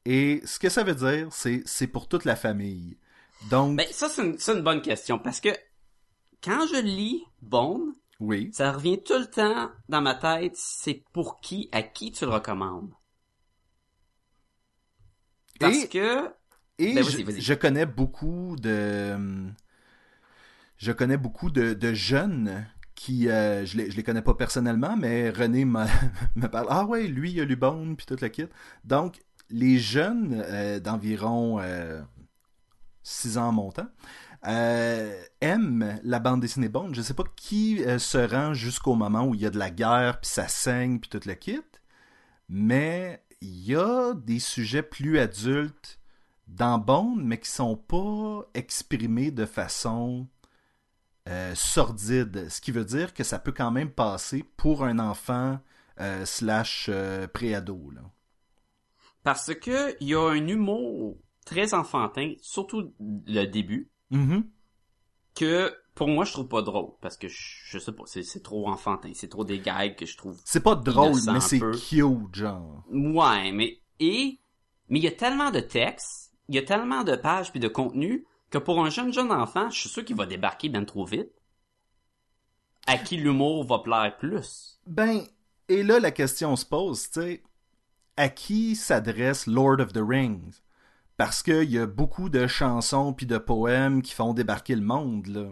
Et ce que ça veut dire, c'est c'est pour toute la famille. Donc, Ben, ça, c'est une, une bonne question, parce que quand je lis Bone, oui. ça revient tout le temps dans ma tête, c'est pour qui, à qui tu le recommandes. Parce Et- que, Et Ben, je, je connais beaucoup de. Je connais beaucoup de, de jeunes qui. euh, je, les, je les connais pas personnellement, mais René me parle. Ah ouais, lui, il a lu Bone, puis tout le kit. Donc, les jeunes euh, d'environ 6 ans en montant euh, aiment la bande dessinée Bone. Je sais pas qui euh, se rend jusqu'au moment où il y a de la guerre, puis ça saigne, puis tout le kit. Mais il y a des sujets plus adultes dans Bone, mais qui sont pas exprimés de façon euh, sordide. Ce qui veut dire que ça peut quand même passer pour un enfant euh, slash euh, préado. Parce que il y a un humour très enfantin, surtout le début, Mhm. que pour moi je trouve pas drôle, parce que je, je sais pas, c'est, trop enfantin, c'est trop des gags que je trouve C'est pas drôle, mais c'est cute, genre. Ouais, mais et mais il y a tellement de textes, il y a tellement de pages puis de contenu que pour un jeune jeune enfant, je suis sûr qu'il va débarquer bien trop vite. À qui l'humour va plaire plus Ben, et là, la question se pose, tu sais, à qui s'adresse Lord of the Rings? Parce qu'il y a beaucoup de chansons puis de poèmes qui font débarquer le monde, là.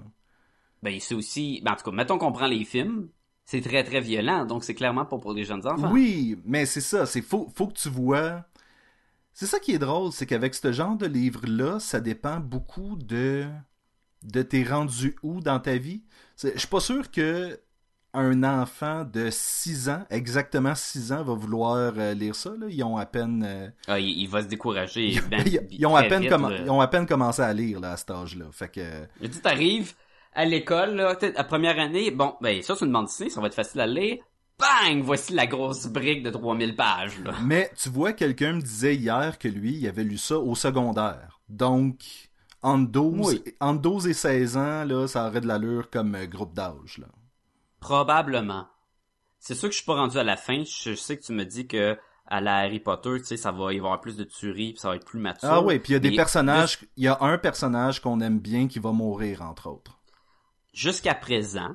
Ben c'est aussi, ben en tout cas, mettons qu'on prend les films, c'est très très violent, donc c'est clairement pas pour les jeunes enfants. Oui, mais c'est ça, c'est faut, faut que tu vois. C'est ça qui est drôle, c'est qu'avec ce genre de livre-là, ça dépend beaucoup de de t'es rendu où dans ta vie. Je suis pas sûr que un enfant de 6 ans, exactement 6 ans, va vouloir euh, lire ça. Là. Ils ont à peine euh, Ah, il, il va se décourager. ben, ils, ils ont à peine vite, ils ont à peine commencé à lire là, à cet âge-là. Fait que Je dis, t'arrives à l'école, là, la première année, bon, ben ça c'est une bande dessinée, ça va être facile à lire. Bang! Voici la grosse brique de 3000 pages, là. Mais tu vois, quelqu'un me disait hier que lui, il avait lu ça au secondaire. Donc, entre 12, Oui. entre 12 et 16 ans, là, ça aurait de l'allure comme euh, groupe d'âge. là. Probablement. C'est sûr que je suis pas rendu à la fin. Je sais que tu me dis que à la Harry Potter, tu sais, ça va y avoir plus de tueries, puis ça va être plus mature. Ah oui, puis il y a des personnages, il y a un personnage qu'on aime bien qui va mourir, entre autres. Jusqu'à présent,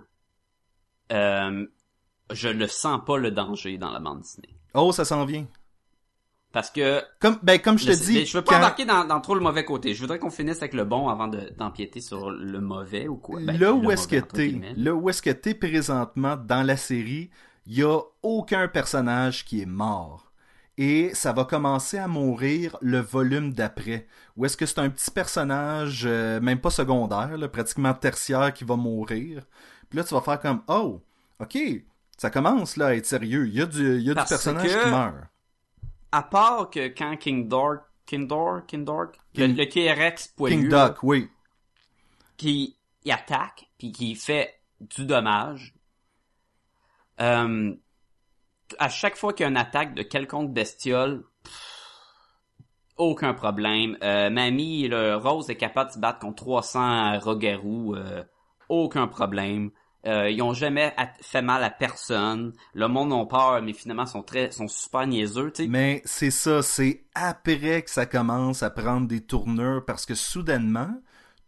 euh, je ne sens pas le danger dans la bande dessinée. Oh, ça s'en vient. Parce que Comme, ben, comme je te le- dis, je veux pas quand- embarquer dans, dans trop le mauvais côté. Je voudrais qu'on finisse avec le bon avant de- d'empiéter sur le mauvais ou quoi. Ben, là où est-ce que t'es, là où est-ce que t'es présentement dans la série, il y a aucun personnage qui est mort. Et ça va commencer à mourir le volume d'après. Ou est-ce que c'est un petit personnage, euh, même pas secondaire, là, pratiquement tertiaire, qui va mourir? Puis là, tu vas faire comme, oh, ok, ça commence là à être sérieux. Il y a du, il y a du Parce personnage que- qui meurt. À part que quand King Dork, King Dork, King Dork, le, T-Rex poilu, King Duck, oui. qui il attaque puis qui fait du dommage. Euh, à chaque fois qu'il y a une attaque de quelconque bestiole, pff, aucun problème. Euh, Mamie, le Rose est capable de se battre contre 300 rogarous, euh, aucun problème. Euh, ils ont jamais fait mal à personne. Le monde a peur, mais finalement sont très, sont super niaiseux. Tu sais, Mais c'est ça, c'est après que ça commence à prendre des tournures parce que soudainement,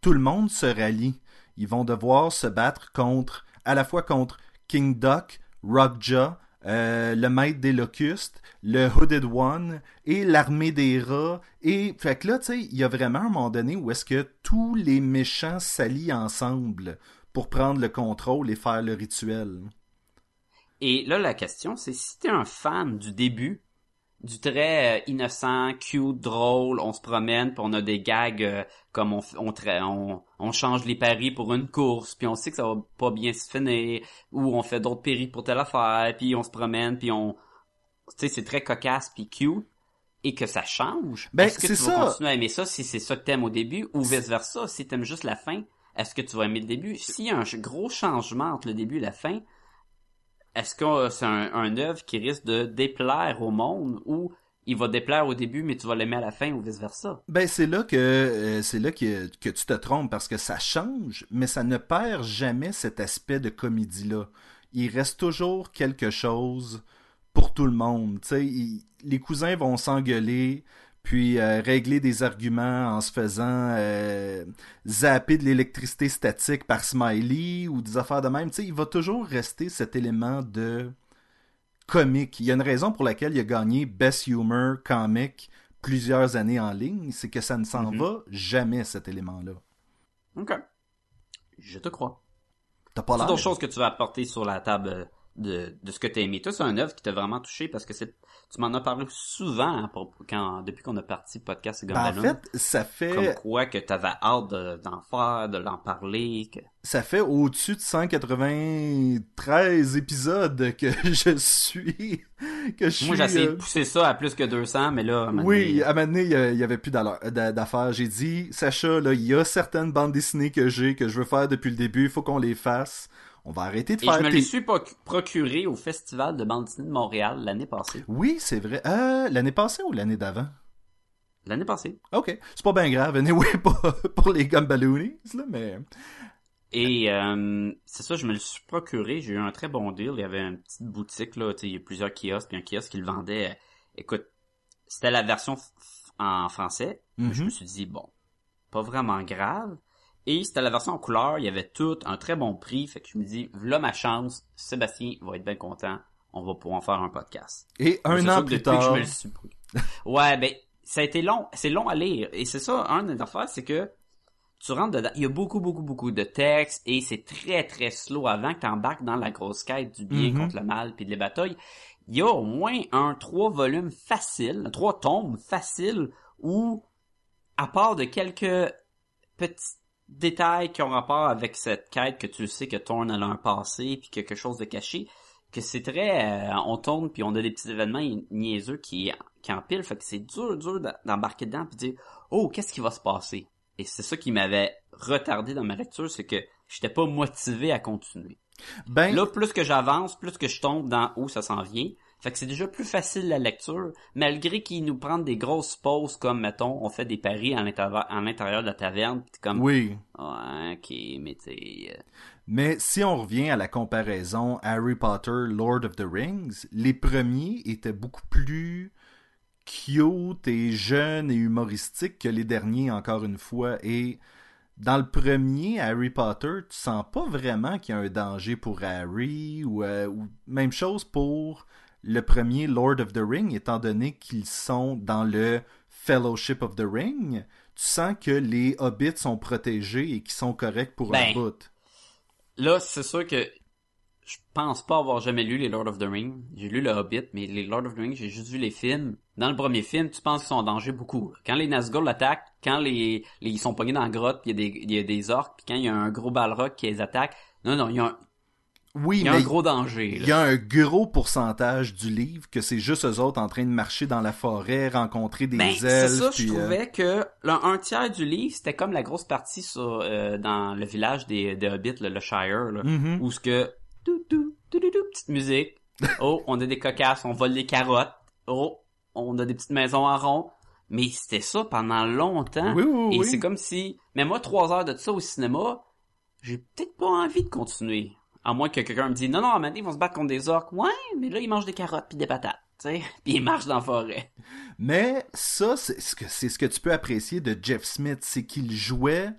tout le monde se rallie. Ils vont devoir se battre contre, à la fois contre King Duck, Rockjaw, euh, le maître des locustes, le Hooded One et l'armée des rats. Et fait que là, tu sais, il y a vraiment un moment donné où est-ce que tous les méchants s'allient ensemble pour prendre le contrôle et faire le rituel. Et là, la question, c'est si t'es un fan du début, du très euh, innocent, cute, drôle, on se promène, puis on a des gags euh, comme on, on, on, on change les paris pour une course, puis on sait que ça va pas bien se finir, ou on fait d'autres paris pour telle affaire, puis on se promène, puis on... Tu sais, c'est très cocasse, puis cute, et que ça change? Ben, est-ce que tu ça. vas continuer à aimer ça si c'est ça que t'aimes au début, ou vice-versa, si t'aimes juste la fin, est-ce que tu vas aimer le début? S'il y a un gros changement entre le début et la fin, est-ce que euh, c'est un, un œuvre qui risque de déplaire au monde ou il va déplaire au début mais tu vas l'aimer à la fin ou vice versa? Ben c'est là que euh, c'est là que, que tu te trompes parce que ça change, mais ça ne perd jamais cet aspect de comédie là. Il reste toujours quelque chose pour tout le monde. Il- les cousins vont s'engueuler, puis euh, régler des arguments en se faisant euh, zapper de l'électricité statique par Smiley ou des affaires de même. Tu sais, il va toujours rester cet élément de comique. Il y a une raison pour laquelle il a gagné Best Humor Comic plusieurs années en ligne, c'est que ça ne s'en Mhm. va jamais cet élément-là. Ok. Je te crois. T'as pas C'est l'air. d'autres choses que tu vas apporter sur la table de, de ce que t'as aimé. Toi, c'est un œuvre qui t'a vraiment touché parce que c'est tu m'en as parlé souvent quand, depuis qu'on a parti le podcast Ben, en fait, ça comme fait quoi que t'avais hâte de- d'en faire, de l'en parler. Que... ça fait au-dessus de 193 épisodes que je suis que je Moi, j'ai essayé de euh, pousser ça à plus que 200, mais là, à Oui, à un moment donné, il y a- il y avait plus d'affaires. J'ai dit, Sacha, là, il y a certaines bandes dessinées que j'ai, que je veux faire depuis le début, il faut qu'on les fasse. On va arrêter de Et faire je me les suis proc- procuré au Festival de bande dessinée de Montréal l'année passée. Oui, c'est vrai. Euh, l'année passée ou l'année d'avant? L'année passée. Ok, c'est pas bien grave, anyway, pour, pour les Gumballoonies, là, mais... Et euh, c'est ça, je me le suis procuré. J'ai eu un très bon deal. Il y avait une petite boutique, là, tu sais, il y a plusieurs kiosques, puis un kiosque qui le vendait. Écoute, c'était la version en français. Mhm. Je me suis dit, bon, pas vraiment grave. Et c'était la version en couleur. Il y avait tout, un très bon prix. Fait que je me dis, voilà ma chance. Sébastien va être bien content. On va pouvoir en faire un podcast. Et un an plus depuis que je tard... me le suis ouais, ben, ça a été long. C'est long à lire. Et c'est ça, un des affaires, c'est que tu rentres dedans. Il y a beaucoup, beaucoup, beaucoup de textes et c'est très, très slow avant que tu embarques dans la grosse quête du bien Mhm. contre le mal puis de les batailles. Il y a au moins un trois volumes faciles, trois tomes faciles où, à part de quelques petits détails qui ont rapport avec cette quête que tu sais que Thorne a un passé puis quelque chose de caché, que c'est très, euh, on tourne puis on a des petits événements niaiseux qui, qui empilent, fait que c'est dur, dur d'embarquer dedans puis dire, oh, qu'est-ce qui va se passer? Et c'est ça qui m'avait retardé dans ma lecture, c'est que j'étais pas motivé à continuer. Ben, Là, plus que j'avance, plus que je tombe dans où ça s'en vient. Fait que c'est déjà plus facile la lecture, malgré qu'ils nous prennent des grosses pauses comme, mettons, on fait des paris à l'intérieur, de la taverne, comme, oui. ok, mais t'sais, euh, Mais si on revient à la comparaison Harry Potter, Lord of the Rings, les premiers étaient beaucoup plus cute et jeunes et humoristiques que les derniers, encore une fois. Et dans le premier Harry Potter, tu sens pas vraiment qu'il y a un danger pour Harry ou, euh, ou même chose pour le premier Lord of the Ring, étant donné qu'ils sont dans le Fellowship of the Ring. Tu sens que les hobbits sont protégés et qu'ils sont corrects pour un Ben, bout. Là, c'est sûr que je pense pas avoir jamais lu les Lord of the Rings. J'ai lu le Hobbit, mais les Lord of the Rings, j'ai juste vu les films. Dans le premier film, tu penses qu'ils sont en danger beaucoup. Quand les Nazgûl l'attaquent, quand les, les- ils sont pognés dans la grotte, puis il y a des il y a des orques, puis quand il y a un gros balrog qui les attaque, non non, il y a un, Oui, il y a mais un gros danger. il y a un gros pourcentage du livre que c'est juste eux autres en train de marcher dans la forêt, rencontrer des Ben, elfes. c'est ça, je euh, trouvais que là, un tiers du livre, c'était comme la grosse partie sur euh, dans le village des, des Hobbits, là, le Shire, là, mhm. où ce que tout, tout, tout, tout, tout, petite musique. Oh, on a des cocasses, on vole des carottes. Oh, on a des petites maisons en rond. Mais c'était ça pendant longtemps. Oui, oui, Et oui. c'est comme si, mais moi, trois heures de ça au cinéma, j'ai peut-être pas envie de continuer. À moins que quelqu'un me dise, non, non, donné, ils vont se battre contre des orques. Ouais, mais là, ils mangent des carottes puis des patates, tu sais. Puis ils marchent dans la forêt. Mais ça, c'est ce, que, c'est ce que tu peux apprécier de Jeff Smith, c'est qu'il jouait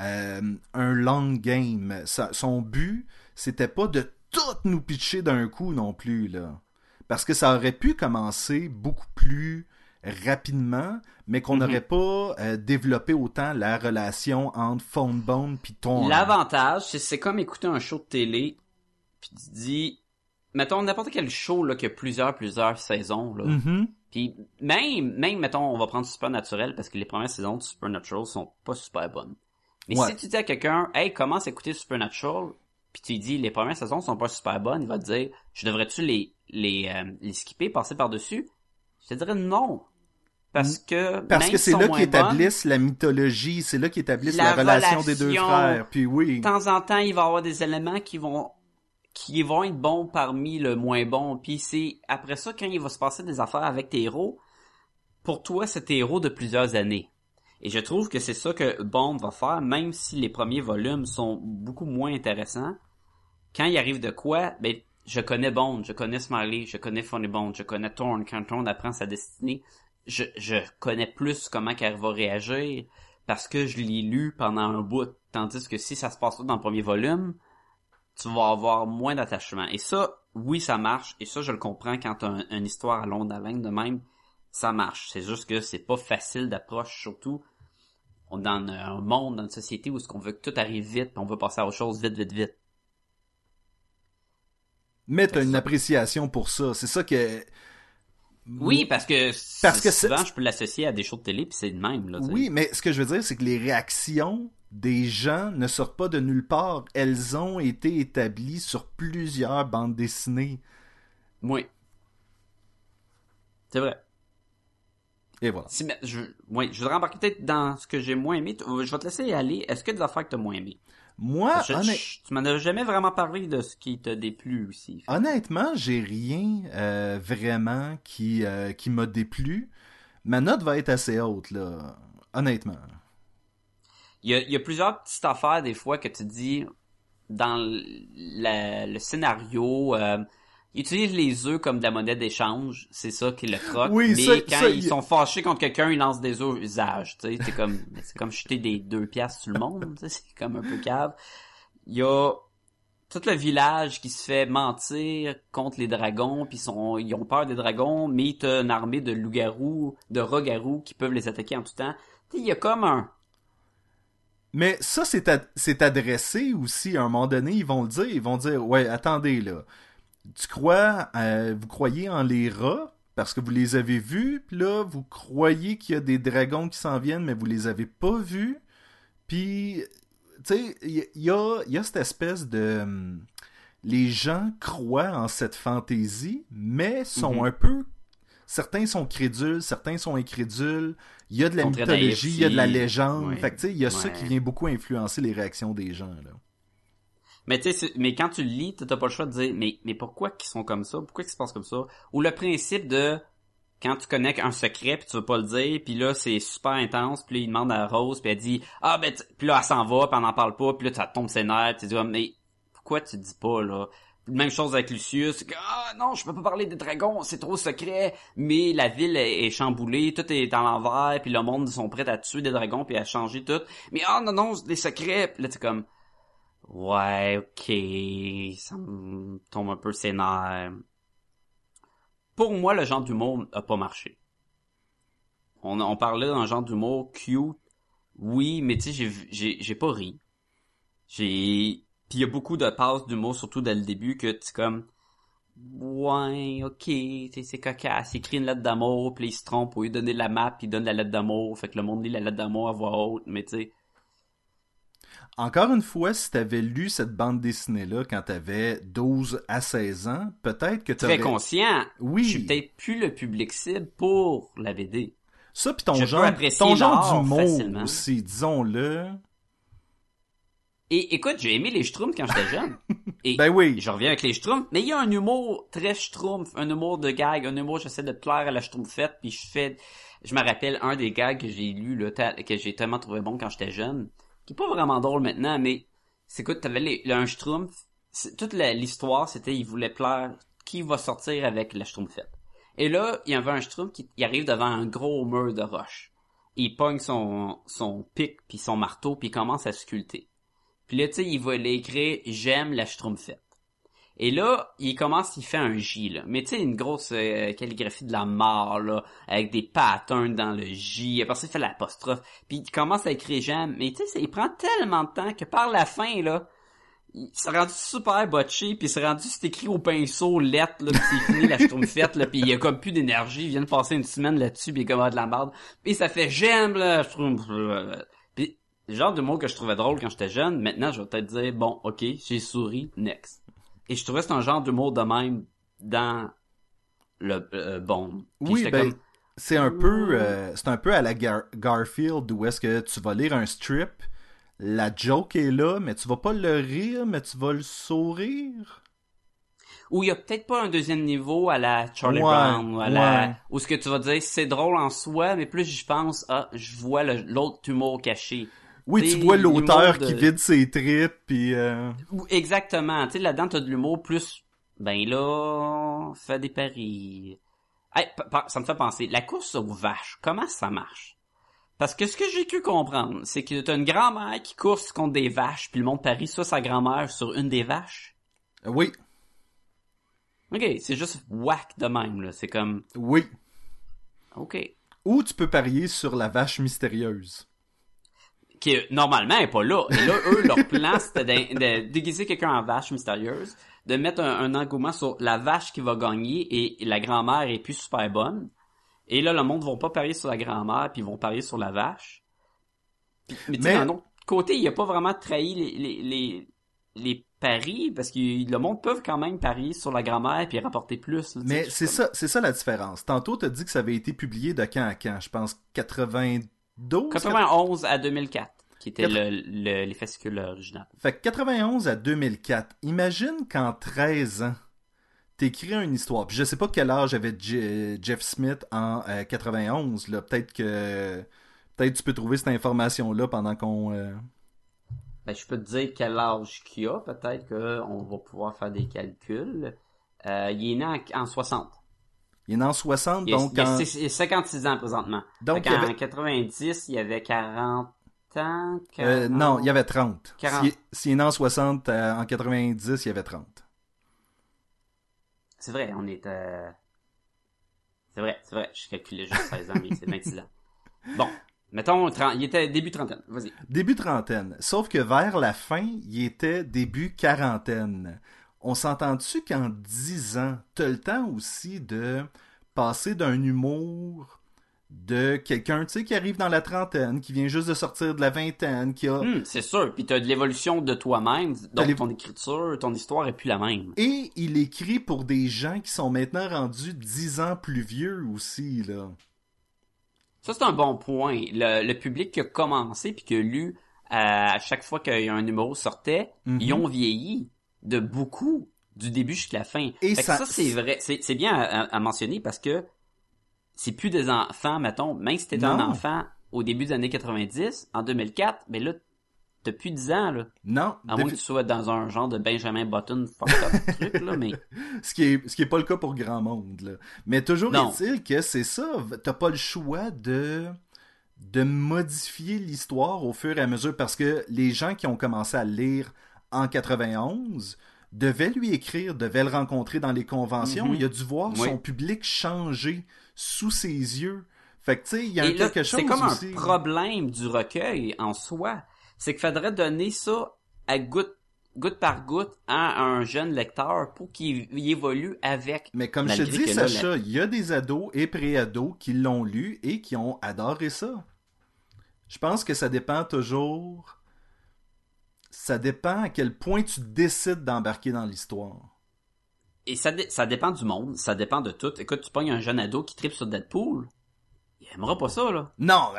euh, un long game. Son but, c'était pas de tout nous pitcher d'un coup non plus, là. Parce que ça aurait pu commencer beaucoup plus rapidement, mais qu'on Mhm. n'aurait pas euh, développé autant la relation entre Phone Bone puis ton. L'avantage, c'est c'est comme écouter un show de télé, puis tu dis, mettons, n'importe quel show, là, qui a plusieurs, plusieurs saisons, là. Mhm. Puis même, même, mettons, on va prendre Supernatural parce que les premières saisons de Supernatural sont pas super bonnes. Mais Ouais. si tu dis à quelqu'un, hey, commence à écouter Supernatural, puis tu lui dis, les premières saisons sont pas super bonnes, il va te dire, je devrais-tu les, les, euh, les skipper, passer par-dessus? Je te dirais non. Parce que, Parce que c'est là qu'ils établissent la mythologie, c'est là qu'ils établissent la, La relation des deux frères. Puis oui. de temps en temps, il va y avoir des éléments qui vont qui vont être bons parmi le moins bon. Puis c'est après ça quand il va se passer des affaires avec tes héros, pour toi c'est tes héros de plusieurs années. Et je trouve que c'est ça que Bond va faire, même si les premiers volumes sont beaucoup moins intéressants. Quand il arrive de quoi, ben je connais Bond, je connais Smiley, je connais Funny Bond, je connais Thorne. Quand Thorne apprend sa destinée, je, je connais plus comment qu'elle va réagir parce que je l'ai lu pendant un bout. Tandis que si ça se passe dans le premier volume, tu vas avoir moins d'attachement. Et ça, oui, ça marche. Et ça, je le comprends quand t'as un- une histoire à longue haleine de même, ça marche. C'est juste que c'est pas facile d'approche, surtout dans un monde, dans une société où ce qu'on veut que tout arrive vite, on veut passer à autre chose vite, vite, vite. Mais t'as une appréciation pour ça. C'est ça que. Oui, parce que, Parce que souvent, je peux l'associer à des shows de télé, puis c'est le même. Là. Oui, mais ce que je veux dire, c'est que les réactions des gens ne sortent pas de nulle part. Elles ont été établies sur plusieurs bandes dessinées. Oui. C'est vrai. Et voilà. Si, mais je, oui, je voudrais embarquer peut-être dans ce que j'ai moins aimé. Je vais te laisser y aller. Est-ce a des affaires que t'as moins aimé? Moi, Je- honnêt- je- tu m'en as jamais vraiment parlé de ce qui t'a déplu aussi. honnêtement, j'ai rien euh, vraiment qui, euh, qui m'a déplu. Ma note va être assez haute, là. Honnêtement. Il y a, il y a plusieurs petites affaires des fois que tu dis dans la- le scénario. Euh, ils utilisent les œufs comme de la monnaie d'échange, c'est ça qui le croc. Oui, mais ça- quand ça, ils y- sont fâchés contre quelqu'un, ils lancent des œufs sais, c'est comme c'est comme jeter des deux piastres sur le monde. C'est comme un peu cave. Il y a tout le village qui se fait mentir contre les dragons, puis sont, ils ont peur des dragons, mais t'as une armée de loups-garous, de rats-garous qui peuvent les attaquer en tout temps. Il y a comme un Mais ça, c'est ad- c'est adressé aussi. À un moment donné, ils vont le dire. Ils vont dire, ouais, attendez, là. Tu crois, euh, vous croyez en les rats parce que vous les avez vus, puis là, vous croyez qu'il y a des dragons qui s'en viennent, mais vous les avez pas vus. Puis, tu sais, il y, a, il y a cette espèce de... hum, Les gens croient en cette fantaisie, mais sont Mhm. un peu... Certains sont crédules, certains sont incrédules. Il y a de la mythologie, il y a de la légende. Ouais. Fait que, tu sais, il y a ça qui vient beaucoup influencer les réactions des gens, là. Mais tu mais quand tu le lis, t'as pas le choix de dire, mais, mais pourquoi qu'ils sont comme ça? Pourquoi qu'ils se passent comme ça? Ou le principe de, quand tu connais un secret puis tu veux pas le dire, puis là, c'est super intense, puis il demande à Rose, puis elle dit, ah ben, puis là, elle s'en va, puis elle n'en parle pas, puis là, ça tombe ses nerfs, tu dis, Ah, mais pourquoi tu dis pas, là? Même chose avec Lucius, ah non, je peux pas parler des dragons, c'est trop secret, mais la ville est, chamboulée, tout est à l'envers, puis le monde ils sont prêts à tuer des dragons puis à changer tout. Mais ah non non, c'est des secrets. Puis là c'est comme ouais, ok, ça me tombe un peu ses nerfs. Pour moi, le genre d'humour a pas marché. On, on parlait d'un genre d'humour cute, oui, mais tu sais, j'ai, j'ai, pas ri. J'ai, puis il y a beaucoup de passes d'humour, surtout dès le début, que tu comme, ouais, ok, c'est cocasse, il écrit une lettre d'amour, puis il se trompe, au lieu de donner la map, il donne la lettre d'amour, fait que le monde lit la lettre d'amour à voix haute, mais tu sais, Encore une fois, si t'avais lu cette bande dessinée-là quand t'avais 12 à 16 ans, peut-être que très t'aurais... conscient, Oui. je suis peut-être plus le public cible pour la BD. Ça, puis ton Je genre, ton genre d'humour aussi, disons-le. Et écoute, j'ai aimé les Schtroumpfs quand j'étais jeune. Et Ben oui. je reviens avec les Schtroumpfs, mais il y a un humour très Schtroumpf, un humour de gag, un humour j'essaie de plaire à la Schtroumpfette, puis je fais, je me rappelle un des gags que j'ai lu que j'ai tellement trouvé bon quand j'étais jeune, qui est pas vraiment drôle maintenant, mais c'est écoute, t'avais les, le- un Schtroumpf, toute l'histoire c'était il voulait plaire qui va sortir avec la Schtroumpfette. Et là, il y avait un Schtroumpf qui arrive devant un gros mur de roche. Il pogne son son pic puis son marteau puis il commence à sculpter. Puis là, tu sais, il va l'écrire « J'aime la Schtroumpfette ». Et là, il commence, il fait un J, là. Mais tu sais, une grosse euh, calligraphie de la mort, là, avec des patterns dans le J. Après ça, il fait l'apostrophe. Puis il commence à écrire « J'aime ». Mais tu sais, il prend tellement de temps que par la fin, là, il s'est rendu super botché, puis c'est rendu, c'est écrit au pinceau, lettre, là, pis c'est fini la schtroumpfette, là, puis il a comme plus d'énergie, il vient de passer une semaine là-dessus, puis il est comme ah, de la merde. Puis ça fait j'aime la schtroumpf. Puis le genre de mot que je trouvais drôle quand j'étais jeune, maintenant je vais peut-être dire bon, ok, j'ai souri, next. Et je trouvais que c'est un genre d'humour de même dans le euh, bon. Puis Oui, ben, comme, c'est un peu euh, c'est un peu à la Gar- Garfield où est-ce que tu vas lire un strip, la joke est là, mais tu vas pas le rire, mais tu vas le sourire. Ou il y a peut-être pas un deuxième niveau à la Charlie Ouais, Brown ou à la où ce que tu vas dire c'est drôle en soi mais plus j'y pense ah je vois l'autre humour caché. Oui, tu vois l'auteur de- qui vide ses tripes puis euh, exactement, tu sais là-dedans t'as de l'humour plus ben là fais des paris. Hey, ça me fait penser la course aux vaches, comment ça marche? Parce que ce que j'ai pu comprendre, c'est que t'as une grand-mère qui course contre des vaches puis le monde parie soit sa grand-mère sur une des vaches? oui, OK, c'est juste whack de même là, c'est comme oui. OK. Ou tu peux parier sur la vache mystérieuse qui normalement est pas là. Et là, eux, leur plan, c'était de, déguiser quelqu'un en vache mystérieuse, de mettre un, engouement sur la vache qui va gagner et, la grand-mère est plus super bonne. Et là, le monde vont pas parier sur la grand-mère, puis ils vont parier sur la vache. Mais, mais... d'un autre côté, il a pas vraiment trahi les, les, les, paris, parce que le monde peut quand même parier sur la grand-mère puis rapporter plus. Mais c'est ça, c'est ça la différence. Tantôt, t'as dit que ça avait été publié de quand à quand, je pense 90 91 à 2004, qui était les fascicules originales. Fait que 91 à 2004, imagine qu'en 13 ans, t'écris une histoire. Puis je sais pas quel âge avait euh, Jeff Smith en euh, 91, là. Peut-être que... Peut-être tu peux trouver cette information-là pendant qu'on... Euh, ben, je peux te dire quel âge qu'il a. Peut-être qu'on va pouvoir faire des calculs. Il est né en, en 60. Il est né en 60, Il, a- donc il a en... il a 56 ans présentement. Donc, il avait- 90, il y avait 40 ans. 40... euh, non, il y avait 30. 40. S'il s'il est né en 60, euh, en 90, il y avait 30. C'est vrai, on est... euh, C'est vrai, c'est vrai. Je calculais juste 16 ans, mais c'est 26 ans. Bon, mettons, 30... il était début trentaine. Vas-y. Début trentaine. Sauf que vers la fin, il était début quarantaine. On s'entend-tu qu'en 10 ans, t'as le temps aussi de passer d'un humour de quelqu'un, tu qui arrive dans la trentaine, qui vient juste de sortir de la vingtaine, qui a... Hum, c'est sûr. Puis t'as de l'évolution de toi-même. Donc ton écriture, ton histoire est plus la même. Et il écrit pour des gens qui sont maintenant rendus 10 ans plus vieux aussi, là. Ça, c'est un bon point. Le, le public qui a commencé puis qui a lu euh, à chaque fois qu'il y a un numéro sortait, Mhm. ils ont vieilli de beaucoup du début jusqu'à la fin. Et Fait ça- ça, c'est vrai. C'est bien à, mentionner parce que c'est plus des enfants, mettons, même si t'étais un enfant au début des années 90, en 2004, ben là, t'as plus 10 ans, là. Non, À moins que tu sois dans un genre de Benjamin Button fucked up truc, là, mais... ce qui est ce qui est pas le cas pour grand monde là. Mais toujours est-il que c'est ça, t'as pas le choix de de modifier l'histoire au fur et à mesure parce que les gens qui ont commencé à lire en 91 devaient lui écrire, devaient le rencontrer dans les conventions, Mhm. il a dû voir Oui. son public changer sous ses yeux. Fait que tu sais, il y a quelque chose c'est comme aussi. un problème du recueil en soi. C'est qu'il faudrait donner ça à goutte, goutte par goutte à un jeune lecteur pour qu'il évolue avec. Mais comme je te dis, Sacha, il y a des ados et pré-ados qui l'ont lu et qui ont adoré ça. Je pense que ça dépend toujours. Ça dépend à quel point tu décides d'embarquer dans l'histoire. Et ça, dé- ça dépend du monde, ça dépend de tout. Écoute, tu pognes un jeune ado qui tripe sur Deadpool, il aimera pas ça, là. Non,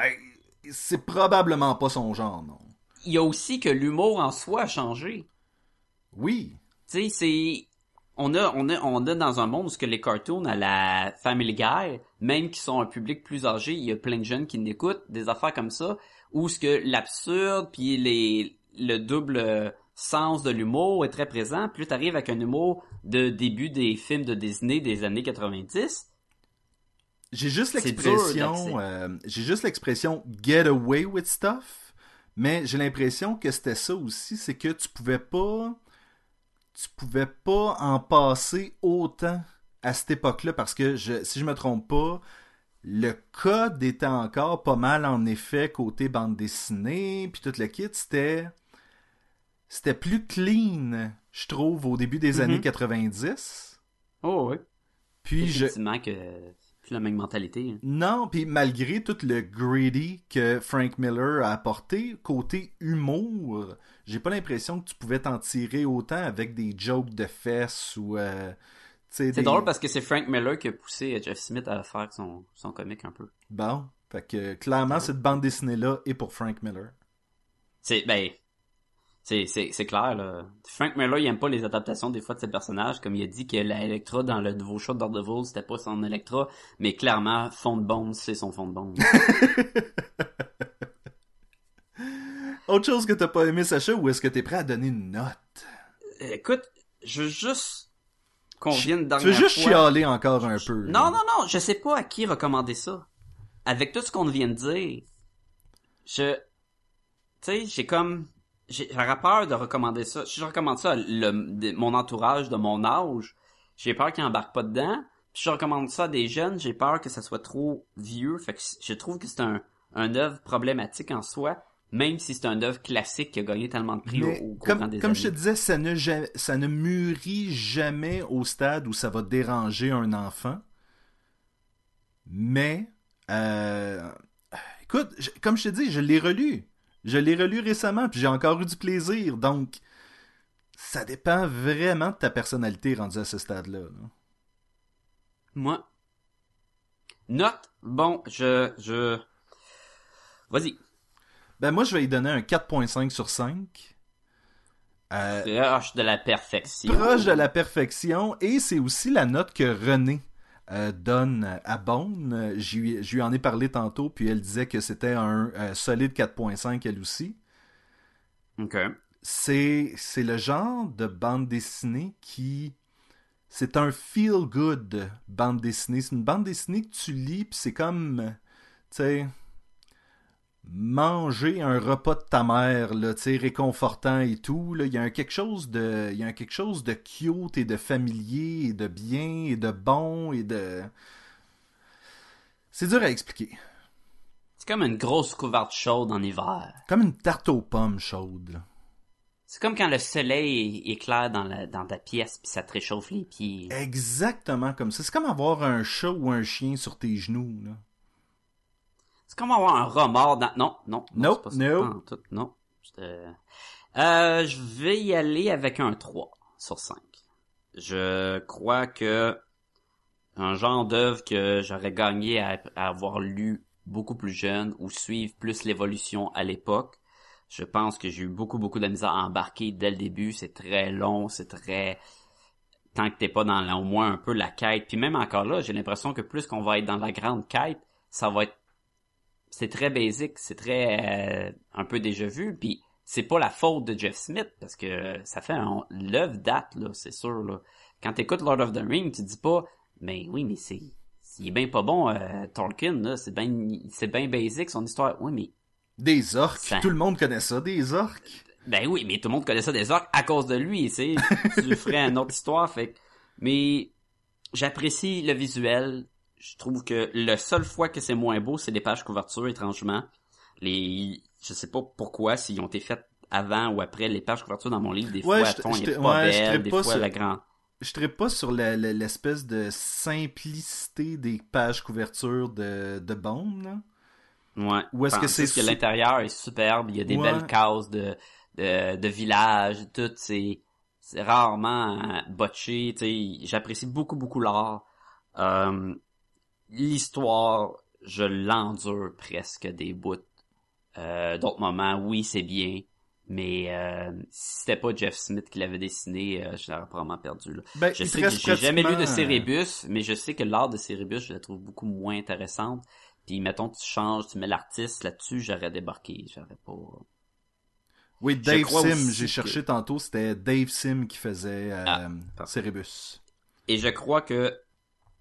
c'est probablement pas son genre, non. Il y a aussi que l'humour en soi a changé. Oui. Tu sais, c'est... On a, on, a, on a dans un monde où les cartoons à la Family Guy, même qui sont un public plus âgé, il y a plein de jeunes qui l'écoutent, des affaires comme ça, où ce que l'absurde puis les le double euh, sens de l'humour est très présent. Puis là, t'arrives avec un humour de début des films de Disney des années 90. J'ai juste l'expression, euh, j'ai juste l'expression get away with stuff, mais j'ai l'impression que c'était ça aussi, c'est que tu pouvais pas, tu pouvais pas en passer autant à cette époque-là parce que je, si je me trompe pas, le code était encore pas mal en effet côté bande dessinée puis tout le kit, c'était c'était plus clean, je trouve, au début des Mhm. années 90. Oh, oui. Puis je... Effectivement que c'est plus la même mentalité. hein. Non, puis malgré tout le greedy que Frank Miller a apporté, côté humour, j'ai pas l'impression que tu pouvais t'en tirer autant avec des jokes de fesses ou... euh, tu sais, C'est des- drôle parce que c'est Frank Miller qui a poussé Jeff Smith à faire son, son comique un peu. Bon, fait que clairement, cette bande dessinée-là est pour Frank Miller. C'est, ben, c'est, c'est, c'est clair, là. Frank Miller, il aime pas les adaptations des fois de ses personnages, comme il a dit que la Electra dans le nouveau show de Daredevil, c'était pas son Electra, mais clairement, Fond de Bones, c'est son Fond de Bones. Autre chose que t'as pas aimé, Sacha, ou est-ce que t'es prêt à donner une note? Écoute, je veux juste qu'on vienne dans Tu veux juste chialer encore un peu. Non, non, non, je sais pas à qui recommander ça. Avec tout ce qu'on vient de dire, je, tu sais, j'ai comme, j'aurais peur de recommander ça. Si je recommande ça à le, de- mon entourage de mon âge, j'ai peur qu'ils embarquent pas dedans. Puis je recommande ça à des jeunes, j'ai peur que ça soit trop vieux. Fait que je trouve que c'est un, un œuvre problématique en soi, même si c'est un œuvre classique qui a gagné tellement de prix Mais au, au comme, des comme je te disais, ça ne, ça ne mûrit jamais au stade où ça va déranger un enfant. Mais, euh, écoute, je- comme je te dis, je l'ai relu. Je l'ai relu récemment, puis j'ai encore eu du plaisir. Donc, ça dépend vraiment de ta personnalité rendue à ce stade-là. là. Moi. Note. Bon, je, je, vas-y. Ben, moi, je vais y donner un 4.5 sur 5. Euh, Proche de la perfection. proche de la perfection et c'est aussi la note que René euh, donne à Bone. Je lui, je lui en ai parlé tantôt, puis elle disait que c'était un euh, solide 4.5 elle aussi. Ok. C'est le genre de bande dessinée qui c'est un feel good bande dessinée. C'est une bande dessinée que tu lis puis c'est comme tu sais manger un repas de ta mère là, réconfortant et tout là, il y a un quelque chose de il y a un quelque chose de cute et de familier et de bien et de bon et de c'est dur à expliquer. C'est comme une grosse couverte chaude en hiver. Comme une tarte aux pommes chaude. C'est comme quand le soleil éclaire dans, la, dans ta pièce puis ça te réchauffe les pieds. Exactement comme ça. C'est comme avoir un chat ou un chien sur tes genoux. Là. C'est comme avoir un remords dans... Non, non. non Nope, pas ça, no. pas en tout, non. Euh, je vais y aller avec un 3 sur 5. Je crois que un genre d'œuvre que j'aurais gagné à, à avoir lu beaucoup plus jeune ou suivre plus l'évolution à l'époque. Je pense que j'ai eu beaucoup, beaucoup de misère à embarquer dès le début. C'est très long, c'est très... Tant que t'es pas dans au moins un peu la quête. Puis même encore là, j'ai l'impression que plus qu'on va être dans la grande quête, ça va être... C'est très basique, c'est très... euh, un peu déjà vu. Puis c'est pas la faute de Jeff Smith, parce que ça fait un... L'œuvre date, là, c'est sûr, là. Quand t'écoutes Lord of the Rings, tu dis pas... Mais oui, mais c'est... Il est bien pas bon, euh, Tolkien, là. C'est bien c'est bien basique, son histoire. Oui, mais Des orques. Ça- Tout le monde connaît ça, des orques. Ben oui, mais tout le monde connaît ça des orques à cause de lui, tu sais. tu ferais une autre histoire, fait Mais j'apprécie le visuel. Je trouve que le seule fois que c'est moins beau, c'est les pages couverture, étrangement. Les... Je sais pas pourquoi, s'ils ont été faites avant ou après les pages couverture dans mon livre. Des Ouais, fois, il est pas ouais, belle, des pas fois, sur- la grande... Je ne pas sur la- la- l'espèce de simplicité des pages couverture de, de Bond. là. Ouais. Ou est-ce que c'est que l'intérieur est superbe, il y a des Ouais. belles cases de, de, de village, tout, c'est, c'est rarement botché, tu sais, j'apprécie beaucoup, beaucoup l'art. Euh, l'histoire, je l'endure presque des bouts. Euh, d'autres moments, oui, c'est bien, mais euh, si c'était pas Jeff Smith qui l'avait dessiné, euh, je l'aurais probablement perdu. Là. Ben, Je sais que j'ai jamais lu de Cérébus, mais je sais que l'art de Cérébus, je la trouve beaucoup moins intéressante. Puis mettons, tu changes, tu mets l'artiste là-dessus, j'aurais débarqué, j'aurais pas... Oui, Dave Sim, j'ai que- cherché tantôt, c'était Dave Sim qui faisait euh, Ah. Cérébus. Et je crois que,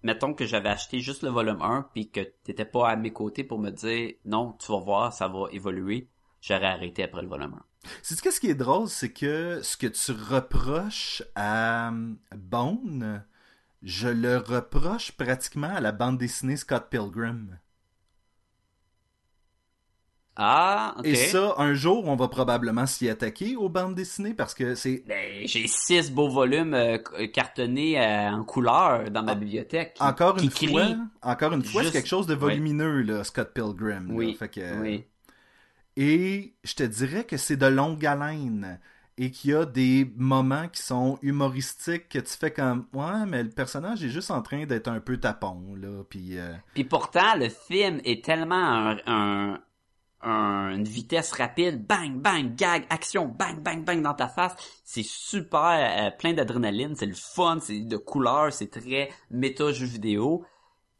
mettons que j'avais acheté juste le volume 1, puis que t'étais pas à mes côtés pour me dire, non, tu vas voir, ça va évoluer, j'aurais arrêté après le volume 1. C'est qu'est-ce qui est drôle, c'est que ce que tu reproches à euh, Bone, je le reproche pratiquement à la bande dessinée Scott Pilgrim. Ah, ok. Et ça, un jour, on va probablement s'y attaquer aux bandes dessinées parce que c'est Ben, j'ai six beaux volumes euh, c- cartonnés euh, en couleur dans ma bibliothèque. qui- encore qui une fois, encore une fois, c'est quelque chose de volumineux là, Scott Pilgrim. là. Oui, Fait que- oui. Et je te dirais que c'est de longue haleine et qu'il y a des moments qui sont humoristiques que tu fais comme ouais mais le personnage est juste en train d'être un peu tapon là puis euh, Puis pourtant, le film est tellement un, un- un- une vitesse rapide, bang, bang, gag, action, bang, bang, bang dans ta face. C'est super, euh, plein d'adrénaline, c'est le fun, c'est de couleurs, c'est très méta jeu vidéo.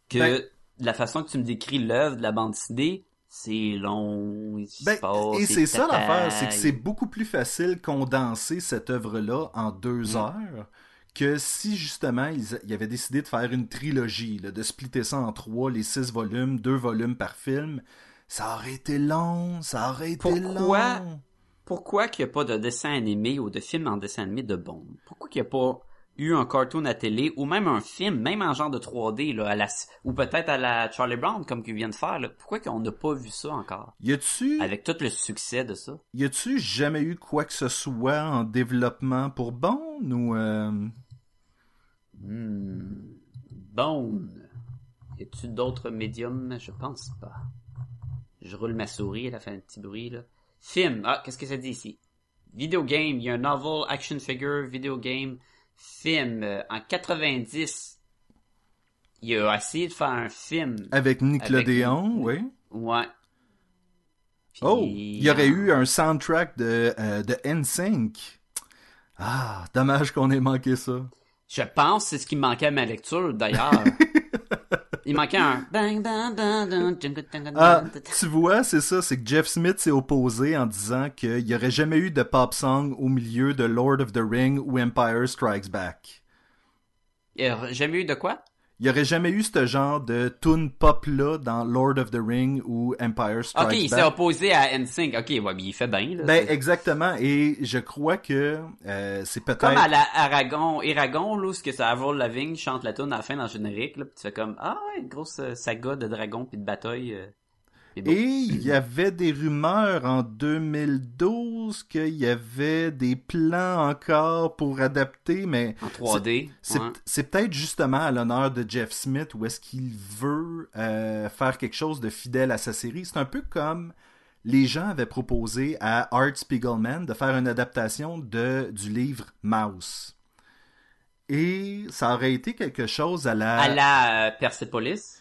Que Ben- la façon que tu me décris l'œuvre de la bande dessinée, c'est long, Ben, passe, et c'est ça l'affaire, c'est que c'est beaucoup plus facile condenser cette œuvre-là en deux Mm. heures que si justement ils, ils avaient décidé de faire une trilogie, là, de splitter ça en trois, les six volumes, deux volumes par film. Ça aurait été long, ça aurait été Pourquoi? long. Pourquoi qu'il n'y a pas de dessin animé ou de film en dessin animé de bon? Pourquoi qu'il n'y a pas eu un cartoon à télé ou même un film, même en genre de 3D, là, à la, ou peut-être à la Charlie Brown comme qu'ils viennent de faire, là? Pourquoi qu'on n'a pas vu ça encore? Y a-tu, Avec tout le succès de ça. y a-tu jamais eu quoi que ce soit en développement pour Bone ou euh, Hmm. Bone. Y a-tu d'autres médiums? Je pense pas. Je roule ma souris, elle a fait un petit bruit, là. Film. Ah, qu'est-ce que ça dit ici? Video game. Il y a un novel, action figure, video game, film. Euh, en 90, il a essayé de faire un film. avec Nickelodeon, Avec- oui. Ouais. Puis, Oh, il y aurait eu un soundtrack de, euh, de NSYNC. Ah, dommage qu'on ait manqué ça. Je pense que c'est ce qui me manquait à ma lecture, d'ailleurs. il manquait un... Ah, tu vois, c'est ça, c'est que Jeff Smith s'est opposé en disant qu'il n'y aurait jamais eu de pop song au milieu de Lord of the Ring ou Empire Strikes Back. Il y a jamais eu de quoi? Il n'y aurait jamais eu ce genre de tune pop-là dans Lord of the Ring ou Empire Strikes Ok, il s'est opposé à NSYNC. Ok, ouais, mais il fait bien, là. Ben, exactement, et je crois que euh, c'est peut-être... Comme à la Aragon, Eragon, là, où ce que c'est Avril Lavigne chante la tune à la fin dans le générique, là, pis tu fais comme, ah ouais, une grosse euh, saga de dragons pis de bataille. Et il y avait des rumeurs en 2012 qu'il y avait des plans encore pour adapter, mais En 3D. c'est ouais. c'est peut-être justement à l'honneur de Jeff Smith où est-ce qu'il veut euh, faire quelque chose de fidèle à sa série. C'est un peu comme les gens avaient proposé à Art Spiegelman de faire une adaptation de, du livre Mouse. Et ça aurait été quelque chose à la... À la euh, Persepolis.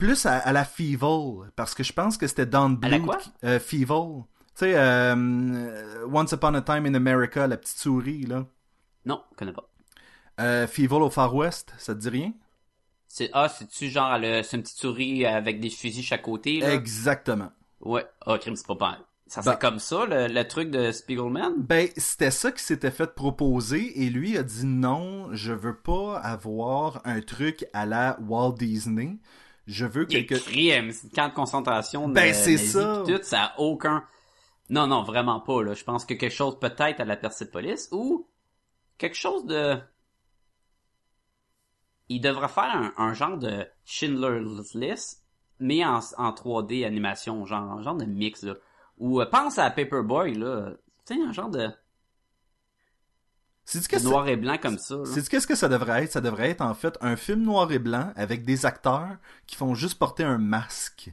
Plus à, à la Feeble, parce que je pense que c'était Don À la Bluth. quoi? qui- euh. Tu sais, euh, Once Upon a Time in America, la petite souris, là. Non, je connais pas. Euh, au Far West, ça te dit rien? C'est, ah, c'est-tu genre, le, c'est une petite souris avec des fusils chaque côté, là? Exactement. Ouais. Ah, crime, c'est pas pas. Ça Ben- c'est comme ça, le, le truc de Spiegelman? Ben, c'était ça qui s'était fait proposer, et lui a dit non, je veux pas avoir un truc à la Walt Disney. Je veux quelque... crime, c'est une camp de concentration. de- Ben, c'est ça. Tout, ça a aucun... Non, non, vraiment pas, là. Je pense que quelque chose peut-être à la Persepolis ou quelque chose de... Il devrait faire un, un genre de Schindler's List, mais en, en 3D animation, genre, un genre de mix, là. Ou euh, pense à Paperboy, là. Tu sais, un genre de, Que noir et blanc comme ça. Sais-tu qu'est-ce que ça devrait être? Ça devrait être en fait un film noir et blanc avec des acteurs qui font juste porter un masque.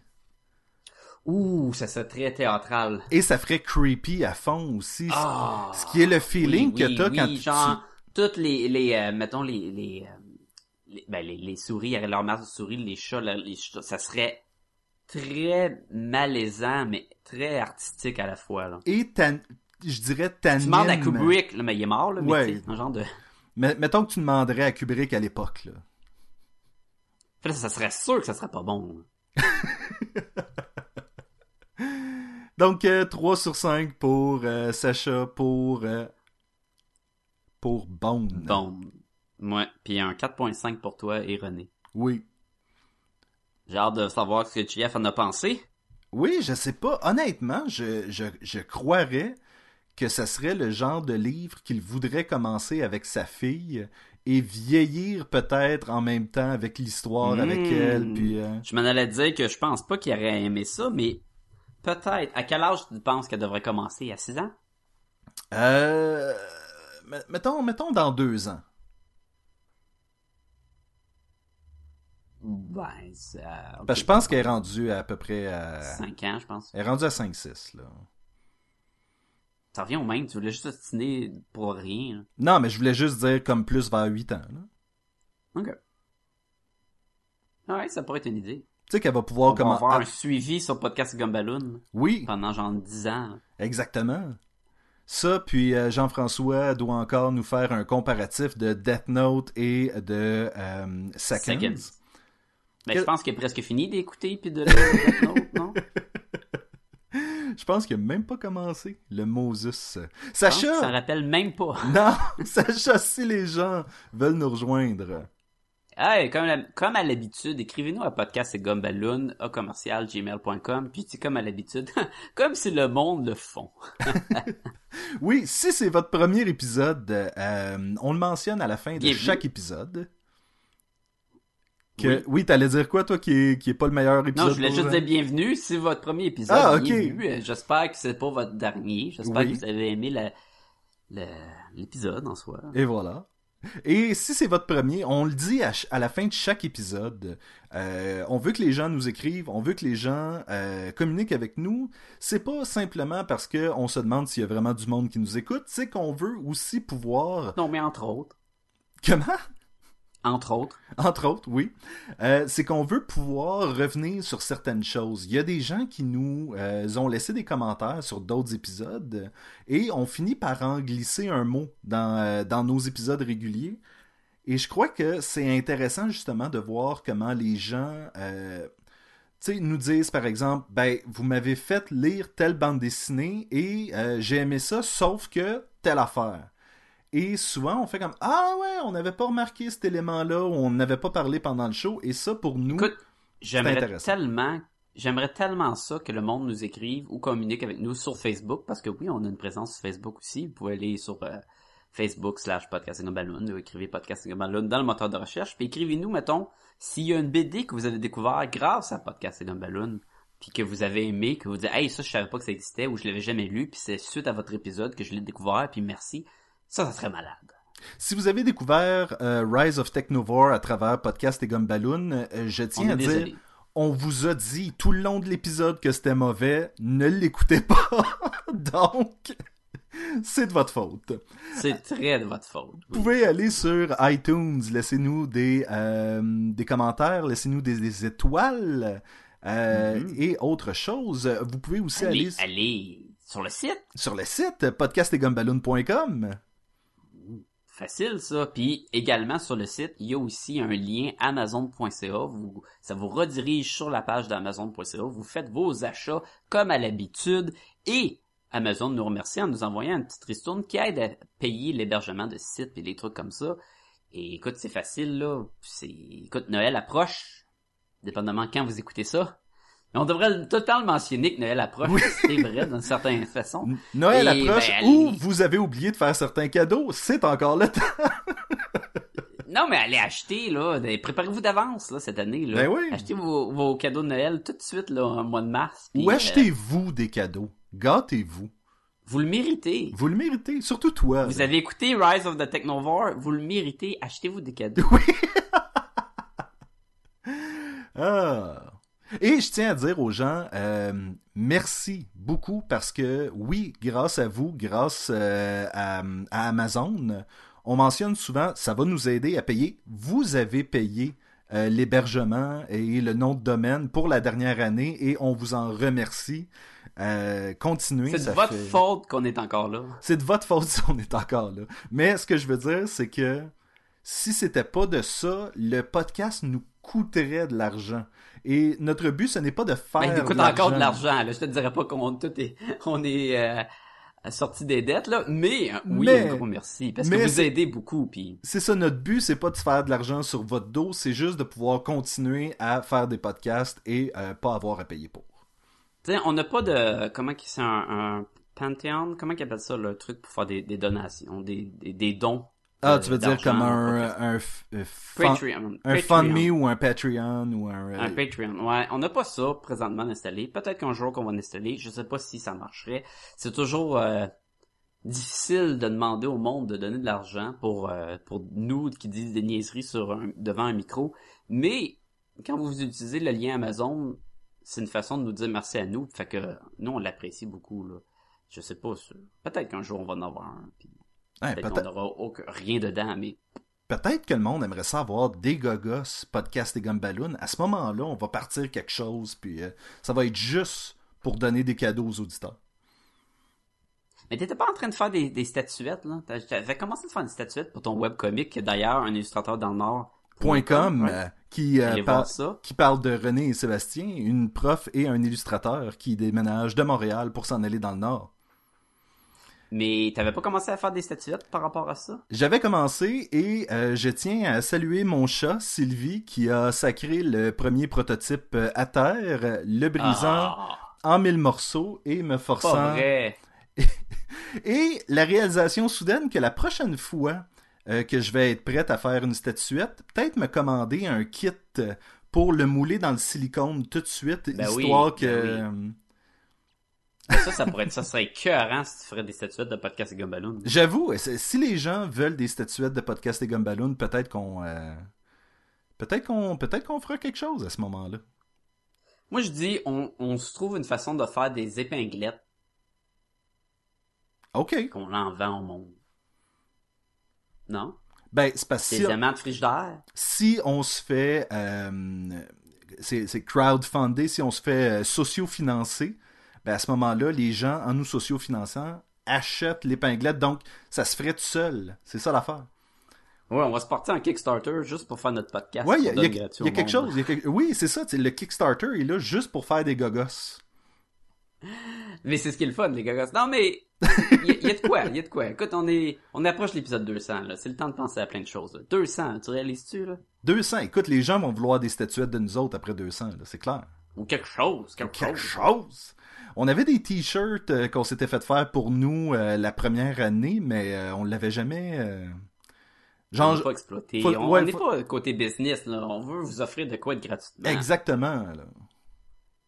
Ouh, ça serait très théâtral. Et ça ferait creepy à fond aussi. Ah, ce qui est le feeling oui, que oui, t'as oui, quand tu- genre, toutes les, les euh, mettons, les, les, euh, les, ben, les, les souris, avec leur masque de souris, les chats, le- les chats, ça serait très malaisant, mais très artistique à la fois, là. Et je dirais t'animes. Tu demandes à Kubrick, là, mais il est mort, là, mais Ouais. un genre de... Mais- mettons que tu demanderais à Kubrick à l'époque. Là. Fait là, ça serait sûr que ça serait pas bon. Donc euh, 3 sur 5 pour euh, Sacha, pour... euh, pour Bone. Bon. Ouais. Puis un 4.5 pour toi et René. Oui. J'ai hâte de savoir ce que JF en a pensé. Oui, je sais pas. Honnêtement, je, je, je croirais que ça serait le genre de livre qu'il voudrait commencer avec sa fille et vieillir peut-être en même temps avec l'histoire avec Hmm. elle. Puis, euh, Je m'en allais dire que je pense pas qu'il aurait aimé ça, mais peut-être. À quel âge tu penses qu'elle devrait commencer? À 6 ans? Euh, mettons, mettons dans deux ans. Ben, ça... Je pense qu'elle est rendue à, peu près à... 5 ans, je pense. Elle est rendue à 5-6, là. Ça revient au même, tu voulais juste ostiner pour rien. là. Non, mais je voulais juste dire comme plus vers 8 ans, là. Ok. Ouais, ça pourrait être une idée. Tu sais qu'elle va pouvoir On va comment... avoir Ah, un suivi sur podcast Gumballoon Oui, pendant genre 10 ans. exactement. Ça, puis euh, Jean-François doit encore nous faire un comparatif de Death Note et de euh, Seconds. Seconds. Ben, Que- je pense qu'il est presque fini d'écouter puis de lire Death Note, non? Je pense qu'il a même pas commencé, le Moses. Je pense que Sacha! Ça rappelle même pas. Non! Sacha, si les gens veulent nous rejoindre. Hey, comme, la- comme à l'habitude, écrivez-nous à podcast et gumballoon, à commercial, gmail.com, puis comme à l'habitude, comme si le monde le font. Oui, si c'est votre premier épisode, euh, on le mentionne à la fin de Bienvenue. chaque épisode. Que, Oui. oui, t'allais dire quoi, toi, qui est, qui est pas le meilleur épisode? Non, je voulais juste Jean? dire bienvenue, c'est votre premier épisode. Ah, ok. bienvenue. Euh, J'espère que c'est pas votre dernier. J'espère Oui. que vous avez aimé la- la- l'épisode en soi. Et voilà. Et si c'est votre premier, on le dit à, la fin de chaque épisode. euh, on veut que les gens nous écrivent, on veut que les gens euh, communiquent avec nous. C'est pas simplement parce que on se demande s'il y a vraiment du monde qui nous écoute, c'est qu'on veut aussi pouvoir. Non, mais entre autres. Comment? Entre autres. Entre autres, oui. Euh, c'est qu'on veut pouvoir revenir sur certaines choses. Il y a des gens qui nous euh, ont laissé des commentaires sur d'autres épisodes et on finit par en glisser un mot dans, euh, dans nos épisodes réguliers. Et je crois que c'est intéressant justement de voir comment les gens nous disent par exemple, ben, vous m'avez fait lire telle bande dessinée et j'ai aimé ça, sauf que telle affaire. Et souvent, on fait comme Ah ouais, on n'avait pas remarqué cet élément-là, on n'avait pas parlé pendant le show, et ça pour nous. J'aimerais tellement, j'aimerais tellement ça que le monde nous écrive ou communique avec nous sur Facebook, parce que oui, on a une présence sur Facebook aussi. Vous pouvez aller sur euh, Facebook slash podcasting balloon ou écrivez podcasting balloon dans le moteur de recherche. Puis écrivez-nous, mettons, s'il y a une BD que vous avez découvert grâce à podcasting balloon, puis que vous avez aimé, que vous dites, hey, ça, je savais pas que ça existait, ou je l'avais jamais lu, puis c'est suite à votre épisode que je l'ai découvert, puis merci. Ça, ça serait malade. Si vous avez découvert euh, Rise of Technovore à travers Podcast et Gumballoon, euh, je tiens à dire, on vous a dit tout le long de l'épisode que c'était mauvais, ne l'écoutez pas. Donc, c'est de votre faute. C'est très de votre faute. oui. Vous pouvez aller sur iTunes, laissez-nous des, euh, des commentaires, laissez-nous des, des étoiles euh, Mhm. et autre chose. Vous pouvez aussi Allez, aller allez sur le site. sur le site podcastetgumballoon.com. Facile ça. Puis également sur le site, il y a aussi un lien amazon.ca. Ça vous redirige sur la page d'amazon.ca. Vous faites vos achats comme à l'habitude et Amazon nous remercie en nous envoyant une petite ristourne qui aide à payer l'hébergement de sites et des trucs comme ça. Et écoute, c'est facile là. C'est, écoute, Noël approche. Dépendamment quand vous écoutez ça. On devrait le mentionner que Noël approche. C'est vrai d'une certaine façon. Noël Et, approche ben, ou allez. vous avez oublié de faire certains cadeaux, c'est encore le temps. Non, mais allez acheter, là. Préparez-vous d'avance, là, cette année, là. Ben oui. Achetez vos, vos cadeaux de Noël tout de suite, là, en mois de mars. Ou euh, achetez-vous des cadeaux. Gâtez-vous. vous le méritez. Vous le méritez, surtout toi. Vous là. avez écouté Rise of the Technovore, vous le méritez. Achetez-vous des cadeaux. Ah. Et je tiens à dire aux gens, euh, merci beaucoup parce que oui, grâce à vous, grâce euh, à, à Amazon, on mentionne souvent, ça va nous aider à payer. Vous avez payé euh, l'hébergement et le nom de domaine pour la dernière année et on vous en remercie. Euh, continuez. C'est de votre fait- faute qu'on est encore là. c'est de votre faute si on est encore là. Mais ce que je veux dire, c'est que si c'était pas de ça, le podcast nous coûterait de l'argent. Et notre but, ce n'est pas de faire Ben, il de coûte encore de l'argent, là. Je te dirais pas qu'on tout est, on est, euh, sorti des dettes, là. Mais, euh, oui, Mais- un gros merci. Parce mais que vous aidez beaucoup, puis C'est ça, notre but, c'est pas de faire de l'argent sur votre dos, c'est juste de pouvoir continuer à faire des podcasts et euh, pas avoir à payer pour. Tu sais, on n'a pas de, comment c'est un, un Pantheon, comment qu'ils appellent ça, le truc pour faire des, des donations, des, des, des dons? Ah, tu veux dire comme un, un, euh, Patreon. un Patreon. FundMe ou un Patreon ou un... euh, Un Patreon, ouais. On n'a pas ça présentement installé. Peut-être qu'un jour qu'on va l'installer. Je sais pas si ça marcherait. C'est toujours euh, difficile de demander au monde de donner de l'argent pour euh, pour nous qui disent des niaiseries sur un- devant un micro. Mais quand vous utilisez le lien Amazon, c'est une façon de nous dire merci à nous. Fait que nous on l'apprécie beaucoup là. Je sais pas. Peut-être qu'un jour on va en avoir un. Puis ouais, n'aura aucun- rien dedans, mais peut-être que le monde aimerait ça avoir des gogos, podcast et gumballoon. À ce moment-là, on va partir quelque chose, puis euh, ça va être juste pour donner des cadeaux aux auditeurs. Mais t'étais pas en train de faire des, des statuettes, là? T'avais commencé à faire des statuettes pour ton webcomic, d'ailleurs, un illustrateur dans le Nord. Point com, ouais. euh, qui, euh, par- ça. qui parle de René et Sébastien, une prof et un illustrateur qui déménagent de Montréal pour s'en aller dans le Nord. Mais t'avais pas commencé à faire des statuettes par rapport à ça? J'avais commencé et euh, je tiens à saluer mon chat, Sylvie, qui a sacré le premier prototype euh, à terre, le brisant Ah, en mille morceaux et me pas forçant... vrai. Et la réalisation soudaine que la prochaine fois euh, que je vais être prête à faire une statuette, peut-être me commander un kit pour le mouler dans le silicone tout de suite, Ben oui, histoire ben que... Ça, ça pourrait être, ça serait écœurant si tu ferais des statuettes de podcast et Gumballoon. J'avoue, si les gens veulent des statuettes de podcast et Gumballoon, peut-être qu'on... euh, Peut-être qu'on peut-être qu'on fera quelque chose à ce moment-là. Moi, je dis, on, on se trouve une façon de faire des épinglettes OK. qu'on en vend au monde. Non? Ben, c'est parce que Des si, aimants de frigidaire? si on se fait... euh, c'est crowdfundé, si on se fait euh, socio-financer, ben à ce moment-là, les gens, en nous socio-finançant, achètent l'épinglette. Donc, ça se ferait tout seul. C'est ça l'affaire. Ouais, on va se porter en Kickstarter juste pour faire notre podcast. Ouais, il y a, y y quelque monde. chose. il y a quelque- Oui, c'est ça. Le Kickstarter est là juste pour faire des gogos. Mais c'est ce qui est le fun, les gars. Non, mais il y, a- il y a de quoi, il y a de quoi. Écoute, on est, on approche l'épisode 200, là. C'est le temps de penser à plein de choses. là. 200, tu réalises-tu, là? 200. Écoute, les gens vont vouloir des statuettes de nous autres après 200, là, c'est clair. Ou quelque chose, quelque, Quelque chose. chose. On avait des t-shirts euh, qu'on s'était fait faire pour nous euh, la première année, mais euh, on l'avait jamais. euh, On Genre, n'est pas exploité. faut- on ouais, n'est faut- pas côté business, là. On veut vous offrir de quoi de gratuitement. exactement. là.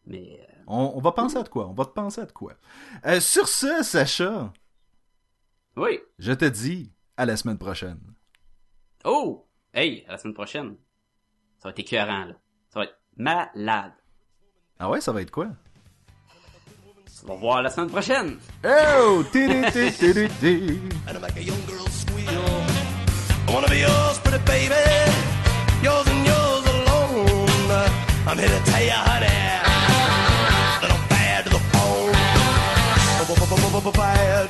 Mais, On, on va penser à de quoi? On va te penser à de quoi? Sur ce, Sacha, oui. je te dis à la semaine prochaine. Oh! Hey, à la semaine prochaine. Ça va être écœurant, là. Ça va être malade. Ah ouais, ça va être quoi? On va voir la semaine prochaine. Oh! I make a young girl squeal. I wanna be yours, pretty baby, yours and yours alone. I'm here to tell you, honey, that I'm bad to the bone. Bad.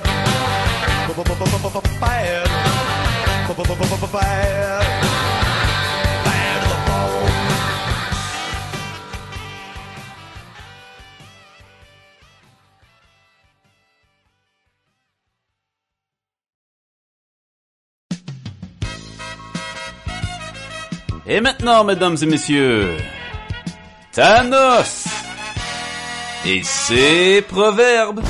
Bad. Bad. Bad Et maintenant, mesdames et messieurs, Thanos et ses proverbes.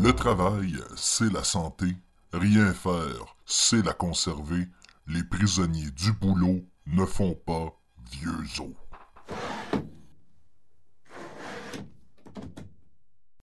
Le travail, c'est la santé. Rien faire, c'est la conserver. Les prisonniers du boulot ne font pas vieux os.